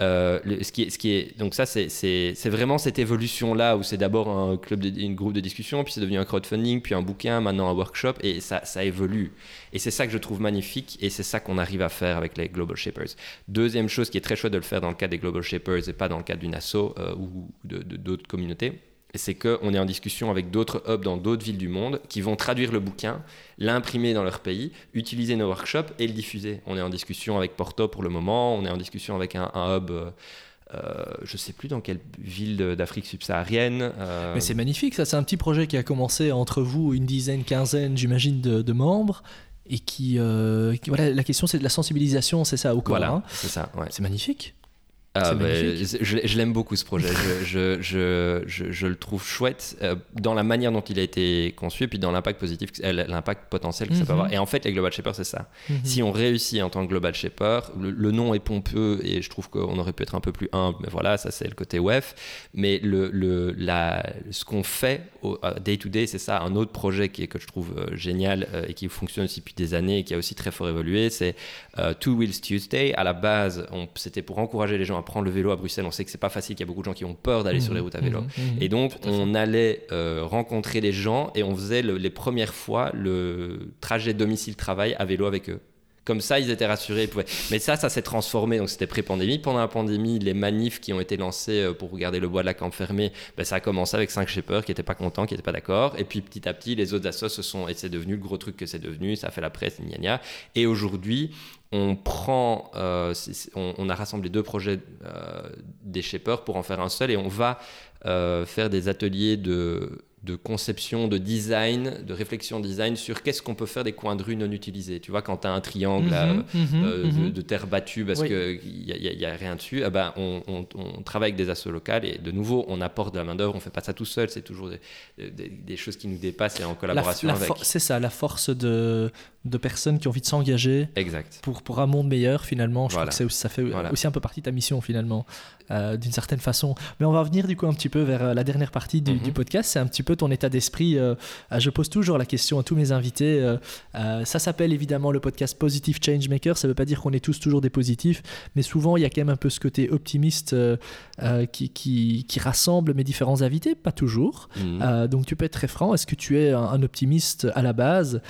Euh, ce, qui est, donc ça, c'est vraiment cette évolution-là où c'est d'abord un club, de, groupe de discussion, puis c'est devenu un crowdfunding, puis un bouquin, maintenant un workshop, et ça, évolue. Et c'est ça que je trouve magnifique, et c'est ça qu'on arrive à faire avec les Global Shapers. Deuxième chose qui est très chouette de le faire dans le cadre des Global Shapers et pas dans le cadre d'une asso euh, ou d'autres communautés, c'est qu'on est en discussion avec d'autres hubs dans d'autres villes du monde qui vont traduire le bouquin, l'imprimer dans leur pays, utiliser nos workshops et le diffuser. On est en discussion avec Porto pour le moment, on est en discussion avec un, hub. Euh, euh, je ne sais plus dans quelle ville d'Afrique subsaharienne. Euh. Mais c'est magnifique, ça. C'est un petit projet qui a commencé entre vous, une dizaine, quinzaine, j'imagine, de, membres. Et qui, voilà, la question c'est de la sensibilisation, c'est ça, au corps. Voilà, hein. c'est ça. C'est magnifique. Ah, bah, je je l'aime beaucoup ce projet. je, je, je, le trouve chouette euh, dans la manière dont il a été conçu et puis dans l'impact positif, euh, l'impact potentiel que ça Mhm. peut avoir. Et en fait, les Global Shapers, c'est ça. Mhm. Si on réussit en tant que Global Shaper, le, le nom est pompeux et je trouve qu'on aurait pu être un peu plus humble, mais voilà, ça c'est le côté WEF. Mais le, le, la, ce qu'on fait au day to day, c'est ça. Un autre projet qui est, que je trouve euh, génial euh, et qui fonctionne aussi depuis des années et qui a aussi très fort évolué, c'est Two Wheels Tuesday. À la base, c'était pour encourager les gens à prendre le vélo à Bruxelles. On sait que c'est pas facile, qu'il y a beaucoup de gens qui ont peur d'aller sur les routes à vélo. Mhm, mhm. Et donc, on allait euh, rencontrer les gens et on faisait le- les premières fois le trajet domicile-travail à vélo avec eux. Comme ça, ils étaient rassurés. ils pouvaient- Mais ça, ça s'est transformé. Donc, c'était pré-pandémie. Pendant la pandémie, les manifs qui ont été lancés euh, pour garder le bois de la camp fermé, ben, ça a commencé avec 5 shippers qui n'étaient pas contents, qui n'étaient pas d'accord. Et puis, petit à petit, les autres assos se sont. Et c'est devenu le gros truc que c'est devenu. Ça a fait la presse, gna gna. Et aujourd'hui, on prend. euh, on, on a rassemblé deux projets euh, des shippers pour en faire un seul. Et on va faire des ateliers de, de conception, de design, de réflexion design sur qu'est-ce qu'on peut faire des coins de rue non utilisés. Tu vois, quand tu as un triangle Mhm, mhm, euh, de, mhm. de terre battue parce Oui. qu'il n'y a, y a rien dessus, eh ben, on, on- on travaille avec des assos locales et de nouveau, on apporte de la main-d'œuvre, on ne fait pas ça tout seul, c'est toujours des, des- des choses qui nous dépassent et en La- collaboration la avec. C'est ça, la force de, de personnes qui ont envie de s'engager pour, pour un monde meilleur finalement. Je Voilà. crois que ça fait Voilà. aussi un peu partie de ta mission finalement, euh, d'une certaine façon. Mais on va revenir du coup un petit peu vers euh, la dernière partie du, Mhm. du podcast. C'est un petit peu ton état d'esprit. euh, je pose toujours la question à tous mes invités. euh, ça s'appelle évidemment le podcast Positive Changemaker. Ça ne veut pas dire qu'on est tous toujours des positifs, mais souvent il y a quand même un peu ce côté optimiste qui, qui, qui rassemble mes différents invités. Pas toujours. Mhm. Donc tu peux être très franc. Est-ce que tu es un, un optimiste à la base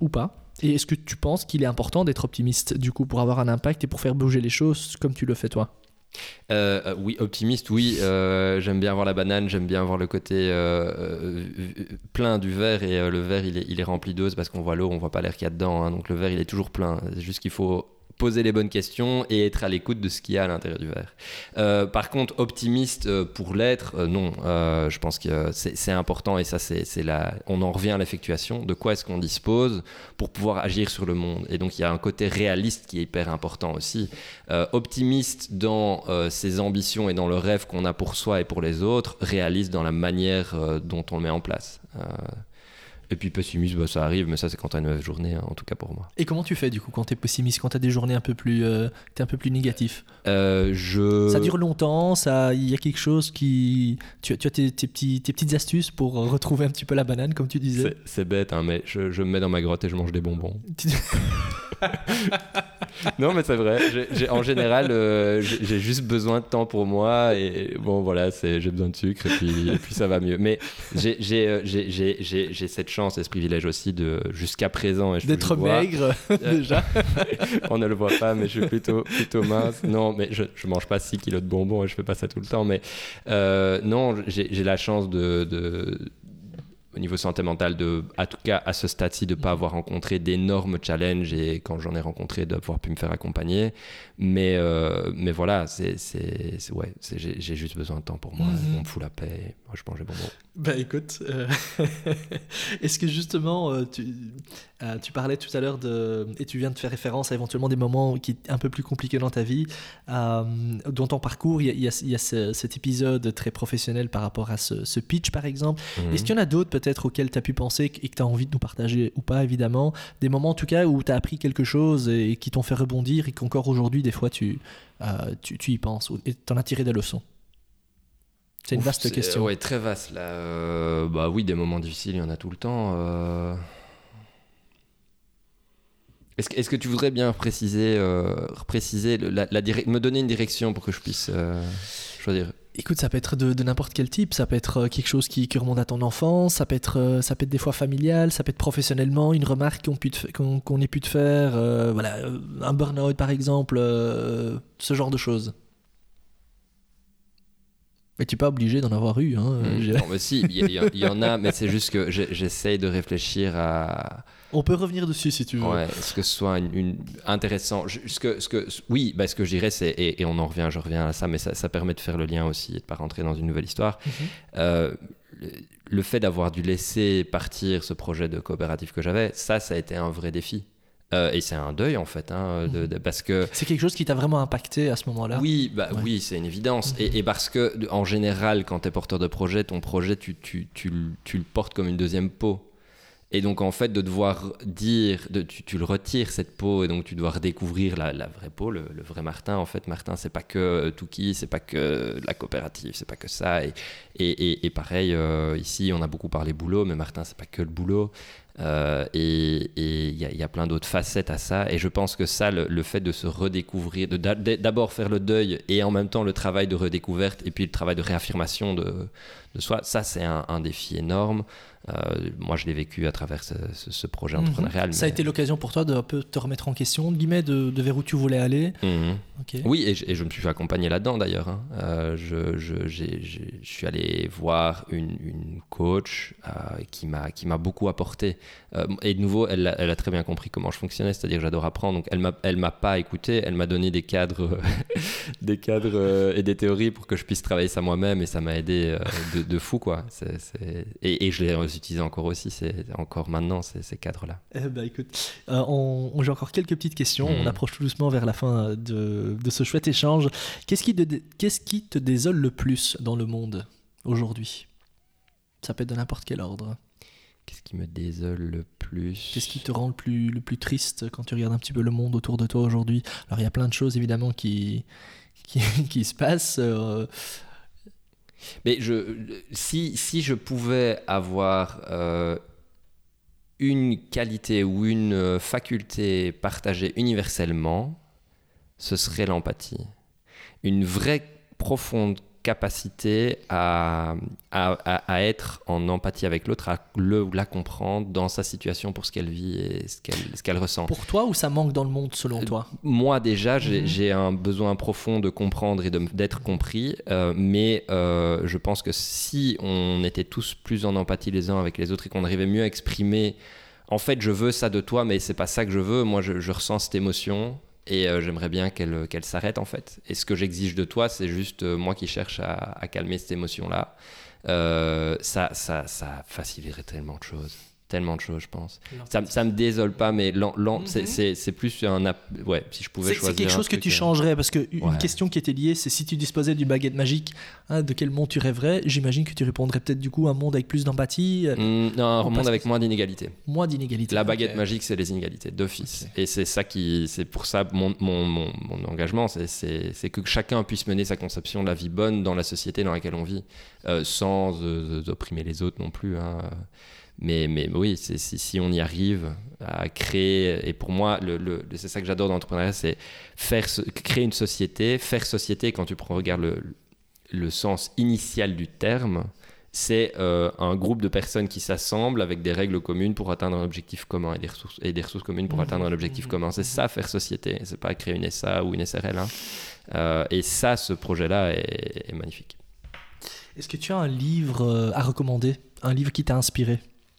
ou pas? Et est-ce que tu penses qu'il est important d'être optimiste du coup pour avoir un impact et pour faire bouger les choses comme tu le fais toi? Euh, euh, oui, optimiste, oui. euh, j'aime bien voir la banane, j'aime bien voir le côté plein du verre et le verre il est, rempli d'eau, parce qu'on voit l'eau, on voit pas l'air qu'il y a dedans. hein, donc le verre il est toujours plein. C'est juste qu'il faut poser les bonnes questions et être à l'écoute de ce qu'il y a à l'intérieur du verre. Euh, par contre, optimiste euh, pour l'être, euh, non. Je pense que c'est important et ça, c'est la. On en revient à l'effectuation. De quoi est-ce qu'on dispose pour pouvoir agir sur le monde? Et donc, il y a un côté réaliste qui est hyper important aussi. Optimiste dans ses ambitions et dans le rêve qu'on a pour soi et pour les autres, réaliste dans la manière dont on le met en place. Euh, et puis pessimiste, bah, ça arrive, mais ça c'est quand t'as une mauvaise journée, hein, en tout cas pour moi. Et comment tu fais du coup quand tu es pessimiste, quand tu as des journées un peu plus, euh, t'es un peu plus négatif Euh, je... Ça dure longtemps, ça, il y a quelque chose qui, tu, as- tu as tes, tes petits, tes petites astuces pour retrouver un petit peu la banane comme tu disais? C'est- bête, hein, mais je, je me mets dans ma grotte et je mange des bonbons. Non, mais c'est vrai. En général, euh, j'ai juste besoin de temps pour moi et bon, voilà, j'ai besoin de sucre et puis, et puis ça va mieux. Mais euh, j'ai cette chance et ce privilège aussi de, jusqu'à présent, et je D'être maigre déjà. on ne le voit pas, mais je suis plutôt, plutôt mince. Non, mais je, je mange pas 6 kilos de bonbons et je fais pas ça tout le temps. Mais euh, non, j'ai la chance de, de- au niveau santé mentale, de, à tout cas à ce stade-ci, de ne pas avoir rencontré d'énormes challenges et quand j'en ai rencontré, d'avoir pu me faire accompagner. Mais, euh, mais voilà, c'est, ouais, j'ai, juste besoin de temps pour moi. Mhm. On me fout la paix. Moi, je mange des bonbons. Bah écoute, euh, est-ce que justement euh, tu, euh, tu parlais tout à l'heure de et tu viens de faire référence à éventuellement des moments qui un peu plus compliqués dans ta vie, euh, dans ton parcours, il y a, il y a- ce- cet épisode très professionnel par rapport à ce, ce pitch par exemple. Mhm. Est-ce qu'il y en a d'autres peut-être auxquels tu as pu penser et que tu as envie de nous partager ou pas évidemment? Des moments en tout cas où tu as appris quelque chose et qui t'ont fait rebondir et qu'encore aujourd'hui des fois tu, tu, tu y penses et t'en as tiré des leçons? C'est une vaste question. Ouais, très vaste là. Euh, bah oui, des moments difficiles, il y en a tout le temps. euh. Est-ce que, tu voudrais bien préciser, euh, préciser la, me donner une direction pour que je puisse choisir? Écoute, ça peut être de, de n'importe quel type, ça peut être quelque chose qui, qui remonte à ton enfance, ça peut être, ça peut être des fois familial, ça peut être professionnellement, une remarque qu'on, qu'on ait pu te faire, euh, voilà, un burn-out par exemple, euh, ce genre de choses. Mais tu n'es pas obligé d'en avoir eu. Hein, j'ai- Non, mais si, il y, en a, mais c'est juste que j'essaye de réfléchir à, On peut revenir dessus si tu veux. ouais, ce que ce soit une, une- intéressant. Je- ce que, ce que, oui, bah, ce que je dirais, c'est, et, et on en revient, je reviens à ça, mais ça, ça permet de faire le lien aussi et de pas rentrer dans une nouvelle histoire. Mhm. Euh, le, le fait d'avoir dû laisser partir ce projet de coopérative que j'avais, ça, ça a été un vrai défi. Euh, et c'est un deuil en fait, hein, de- de- parce que C'est quelque chose qui t'a vraiment impacté à ce moment-là? Oui, bah, Ouais. oui, c'est une évidence. Mhm. Et, et parce que, en général, quand tu es porteur de projet, ton projet, tu, tu, tu, le- tu le portes comme une deuxième peau. Et donc, en fait, de devoir dire, de, tu, tu le retires cette peau, et donc tu dois redécouvrir la, la vraie peau, le, le vrai Martin. En fait, Martin, c'est pas que euh, Touki, c'est pas que la coopérative, c'est pas que ça. Et, et, et- et pareil, euh, ici, on a beaucoup parlé boulot, mais Martin, c'est pas que le boulot. Euh, et il y, a- plein d'autres facettes à ça. Et je pense que ça, le, fait de se redécouvrir, de d'a- d'abord faire le deuil et en même temps le travail de redécouverte et puis le travail de réaffirmation de, soi, ça, c'est un défi énorme. Euh, moi, je l'ai vécu à travers ce, projet Mhm. entrepreneurial. Ça a été l'occasion pour toi de un peu te remettre en question, de guillemets, de, de vers où tu voulais aller. Mhm. Oui, et je, et je me suis fait accompagner là-dedans d'ailleurs. hein. Euh, je, suis allé voir une, une coach euh, qui m'a qui m'a beaucoup apporté. Et de nouveau, elle, a- elle a très bien compris comment je fonctionnais, c'est-à-dire que j'adore apprendre. Donc elle m'a elle m'a pas écouté, elle m'a donné des cadres, des cadres et des théories pour que je puisse travailler ça moi-même et ça m'a aidé de, de fou quoi. Et, et je les encore aussi, c'est encore maintenant ces, ces cadres-là. Eh ben, écoute, euh, on, on- j'ai encore quelques petites questions. Mhm. On approche tout doucement vers la fin de, de ce chouette échange. Qu'est-ce qui, te- qu'est-ce qui te désole le plus dans le monde aujourd'hui? Ça peut être de n'importe quel ordre. Qu'est-ce qui me désole le plus? Qu'est-ce qui te rend le plus, le plus triste quand tu regardes un petit peu le monde autour de toi aujourd'hui? Alors, il y a plein de choses évidemment qui, qui, qui se passent. euh, Mais je, si, si je pouvais avoir euh, une qualité ou une euh, faculté partagée universellement, ce serait l'empathie. Une vraie profonde capacité à, à, à- être en empathie avec l'autre, à le ou la comprendre dans sa situation pour ce qu'elle vit et ce qu'elle ce qu'elle ressent. pour toi ou ça manque dans le monde selon Euh, toi Moi déjà, j'ai Mhm. j'ai un besoin profond de comprendre et de d'être compris, euh, mais euh, je pense que si on était tous plus en empathie les uns avec les autres et qu'on arrivait mieux à exprimer, en fait, je veux ça de toi, mais c'est pas ça que je veux. Moi, je, je ressens cette émotion et euh, j'aimerais bien qu'elle qu'elle s'arrête en fait. Et ce que j'exige de toi, c'est juste euh, moi qui cherche à, calmer cette émotion-là. Euh, ça, ça, ça faciliterait tellement de choses. Tellement de choses, je pense. Ça, ça me désole pas, mais Mhm. c'est plus un. Ouais, si je pouvais C'est choisir. c'est quelque chose que tu euh, changerais parce que une Ouais. question qui était liée, c'est si tu disposais d'une baguette magique, hein, de quel monde tu rêverais? J'imagine que tu répondrais peut-être du coup un monde avec plus d'empathie, euh, Mm, non, un On monde avec moins d'inégalités. moins d'inégalité. La baguette magique, c'est les inégalités d'office. Et c'est ça qui, c'est pour ça mon, mon, mon, mon engagement, c'est- que chacun puisse mener sa conception de la vie bonne dans la société dans laquelle on vit, euh, sans euh, opprimer les autres non plus. hein. Mais, mais oui, si, si on y arrive à créer, et pour moi, le, le- c'est ça que j'adore dans l'entrepreneuriat, c'est faire créer une société, faire société, quand tu prends, regardes le, le sens initial du terme, c'est euh, un groupe de personnes qui s'assemblent avec des règles communes pour atteindre un objectif commun et des ressources, et des ressources communes pour atteindre un objectif Mhm. commun. C'est ça faire société, c'est pas créer une SA ou une SRL. hein. Euh, et ça, ce projet-là est, est magnifique. Est-ce que tu as un livre euh, à recommander? Un livre qui t'a inspiré?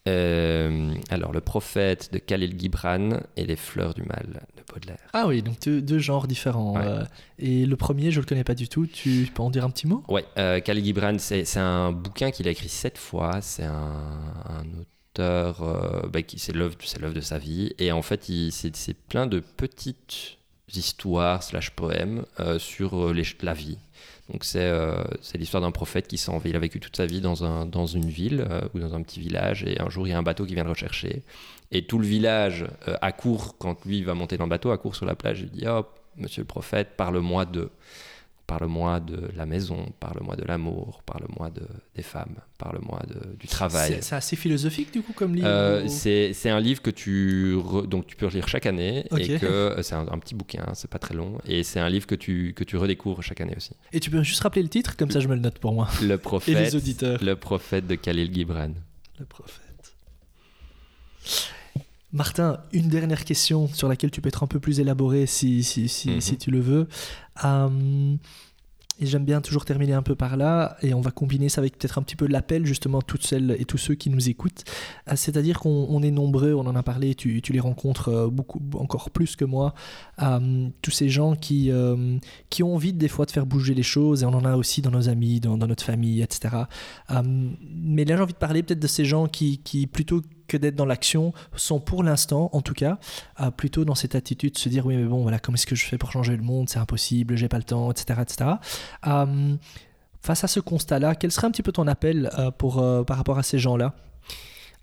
Euh, alors, Le prophète de Khalil Gibran et Les fleurs du mal de Baudelaire. Ah oui, donc deux, deux genres différents. Ouais. euh, et le premier, je le connais pas du tout. Tu peux en dire un petit mot? Ouais, euh, Khalil Gibran, c'est un bouquin qu'il a écrit sept fois. C'est un, un auteur, euh, bah, qui c'est l'œuvre, de sa vie. Et en fait, il- c'est plein de petites histoires slash poèmes euh, sur les- la vie. Donc c'est euh, c'est l'histoire d'un prophète qui s'en va. Il a vécu toute sa vie dans, un, dans une ville euh, ou dans un petit village et un jour il y a un bateau qui vient le rechercher. Et tout le village euh, accourt quand lui va monter dans le bateau, accourt sur la plage et dit Hop, monsieur le prophète, parle-moi de. Parle-moi de la maison, parle-moi de l'amour, parle-moi de, des femmes, parle-moi de- du travail. C'est assez philosophique du coup comme livre Euh, ou- c'est c'est un livre que tu re- donc tu peux lire chaque année et que euh, c'est un, un petit bouquin, hein, c'est pas très long et c'est un livre que tu que tu redécouvres chaque année aussi. Et tu peux juste rappeler le titre, comme ça je me le note pour moi. Le prophète, auditeurs. le prophète de Khalil Gibran. Le prophète. Martin, une dernière question sur laquelle tu peux être un peu plus élaboré si, si, si, Mhm. si tu le veux. Euh, et j'aime bien toujours terminer un peu par là, et on va combiner ça avec peut-être un petit peu de l'appel, justement, toutes celles et tous ceux qui nous écoutent. Euh, C'est-à-dire qu'on on est nombreux, on en a parlé, tu, tu les rencontres euh, beaucoup, encore plus que moi, euh, tous ces gens qui, euh, qui ont envie des fois de faire bouger les choses, et on en a aussi dans nos amis, dans, dans notre famille, etc. Euh, mais là, j'ai envie de parler peut-être de ces gens qui, qui plutôt que d'être dans l'action sont pour l'instant, en tout cas, euh, plutôt dans cette attitude de se dire oui mais bon voilà comment est-ce que je fais pour changer le monde, c'est impossible, j'ai pas le temps, etc. etc. Euh, face à ce constat-là, quel serait un petit peu ton appel euh, pour, euh, par rapport à ces gens-là?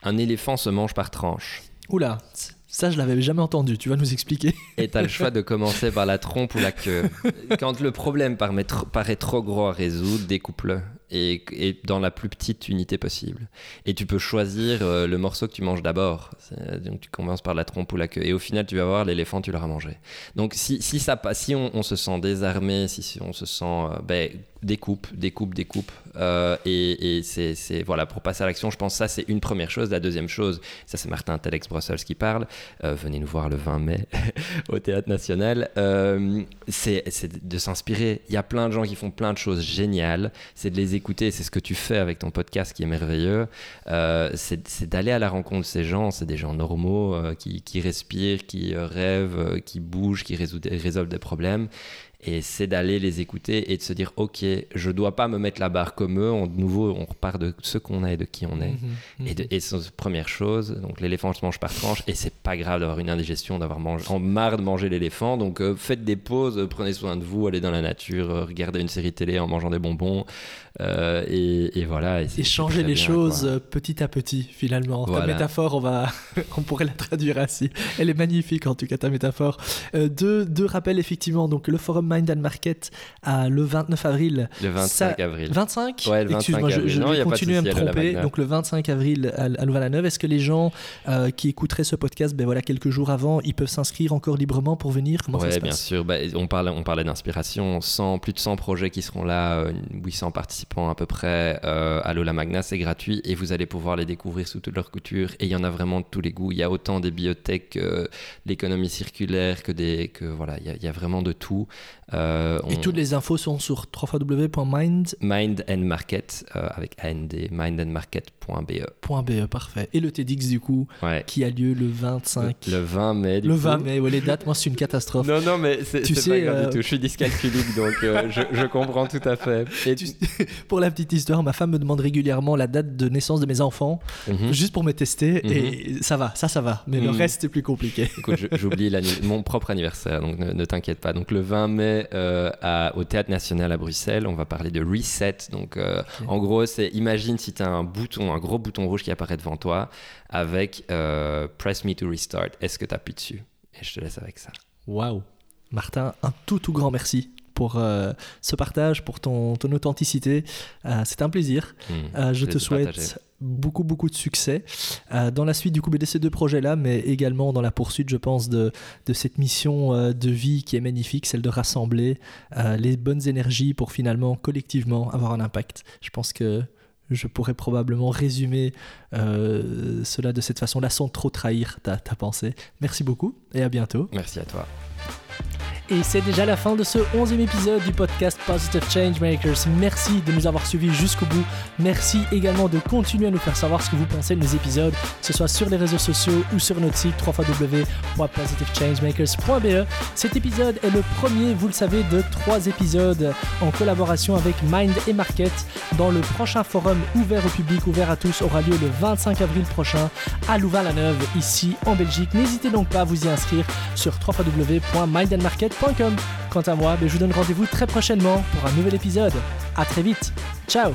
Un éléphant se mange par tranche. Oula, ça je l'avais jamais entendu, tu vas nous expliquer. Et tu as le choix de commencer par la trompe ou la queue. Quand le problème paraît trop, paraît trop gros à résoudre, découpe-le. Et, dans la plus petite unité possible. Et tu peux choisir euh, le morceau que tu manges d'abord. Donc tu commences par la trompe ou la queue. Et au final, tu vas voir, l'éléphant, tu l'auras mangé. Donc si, si, ça, si on, on se sent désarmé, si, si on se sent... euh, ben, découpe, découpe, découpe. Euh, et c'est, voilà, pour passer à l'action, je pense que ça, c'est une première chose. La deuxième chose, ça c'est Martin Telex Brussels qui parle. Euh, venez nous voir le 20 mai au Théâtre National. Euh, c'est, de s'inspirer. Il y a plein de gens qui font plein de choses géniales. C'est de les écouter. C'est ce que tu fais avec ton podcast qui est merveilleux. C'est, d'aller à la rencontre de ces gens. C'est des gens normaux qui, respirent, qui rêvent, qui bougent, qui résolvent des problèmes. Et c'est d'aller les écouter et de se dire, ok, je dois pas me mettre la barre comme eux. On, de nouveau, on repart de ce qu'on est et de qui on est. Mhm, Et, de- et c'est première chose, donc l'éléphant se mange par tranche, et c'est pas grave d'avoir une indigestion, d'avoir mangé, en marre de manger l'éléphant. Donc euh, faites des pauses, euh, prenez soin de vous, allez dans la nature, euh, regardez une série télé en mangeant des bonbons, et, et voilà. Et c'est changer les bien, choses quoi. petit à petit, finalement. Ta métaphore, on, va... on pourrait la traduire ainsi. Elle est magnifique, en tout cas, ta métaphore. Deux, deux rappels, effectivement. Donc, le forum Mind and Market à le 29 avril. Le 25 ça- avril. 25 Ouais, le 25 Excuse-moi, je, je Non, vais continuer à me tromper. Donc, le 25 avril à, à Louvain-la-Neuve. Est-ce que les gens euh, qui écouteraient ce podcast, ben voilà, quelques jours avant, ils peuvent s'inscrire encore librement pour venir? Comment ça Ouais, se bien passe? sûr. Bah, on, parlait, on parlait d'inspiration. 100, plus de 100 projets qui seront là, euh, 800 participants à peu près euh, à Lola Magna. C'est gratuit et vous allez pouvoir les découvrir sous toute leur couture. Et il y en a vraiment de tous les goûts. Il y a autant des biotech, que l'économie circulaire, que des. Que, voilà, il y, a, il y a vraiment de tout. Euh, Et on- toutes les infos sont sur www.mind.be. Mind and Market, euh, avec AND, mindandmarket.be. E, Parfait. Et le TEDx, du coup, Ouais. qui a lieu le 25. Le 20 mai. du Le coup. 20 mai, ouais, les dates, moi, c'est une catastrophe. Non, non, mais c'est Tu c'est sais, pas grave euh, du tout. Je suis dyscalculique, donc euh, je, je comprends tout à fait. Et Tu- Pour la petite histoire, ma femme me demande régulièrement la date de naissance de mes enfants, Mhm. juste pour me tester, et ça va, ça, ça va. Mais le Mhm. reste, c'est plus compliqué. Écoute, j'oublie mon propre anniversaire, donc ne, ne t'inquiète pas. Donc le 20 mai euh, à- au Théâtre National à Bruxelles, on va parler de reset. Donc euh, en gros, c'est imagine si tu as un bouton, un gros bouton rouge qui apparaît devant toi avec euh, Press me to restart. Est-ce que tu appuies dessus? Et je te laisse avec ça. Waouh. Martin, un tout, tout grand merci pour euh, ce partage, pour ton, ton authenticité. Euh, c'est un plaisir. Hmm, Euh, je te souhaite partager. beaucoup, beaucoup de succès euh, dans la suite du coup de ces deux projets-là, mais également dans la poursuite, je pense, de, de cette mission de vie qui est magnifique, celle de rassembler les bonnes énergies pour finalement, collectivement, avoir un impact. Je pense que je pourrais probablement résumer euh, cela de cette façon-là sans trop trahir ta, ta pensée. Merci beaucoup et à bientôt. Merci à toi. Et c'est déjà la fin de ce 11e épisode du podcast Positive Changemakers. Merci de nous avoir suivis jusqu'au bout. Merci également de continuer à nous faire savoir ce que vous pensez de nos épisodes, que ce soit sur les réseaux sociaux ou sur notre site www.positivechangemakers.be. Cet épisode est le premier, vous le savez, de trois épisodes en collaboration avec Mind et Market. Dans le prochain forum ouvert au public, ouvert à tous, aura lieu le 25 avril prochain à Louvain-la-Neuve, ici en Belgique. N'hésitez donc pas à vous y inscrire sur www.mindandmarket.com. Quant à moi, ben, je vous donne rendez-vous très prochainement pour un nouvel épisode. À très vite. Ciao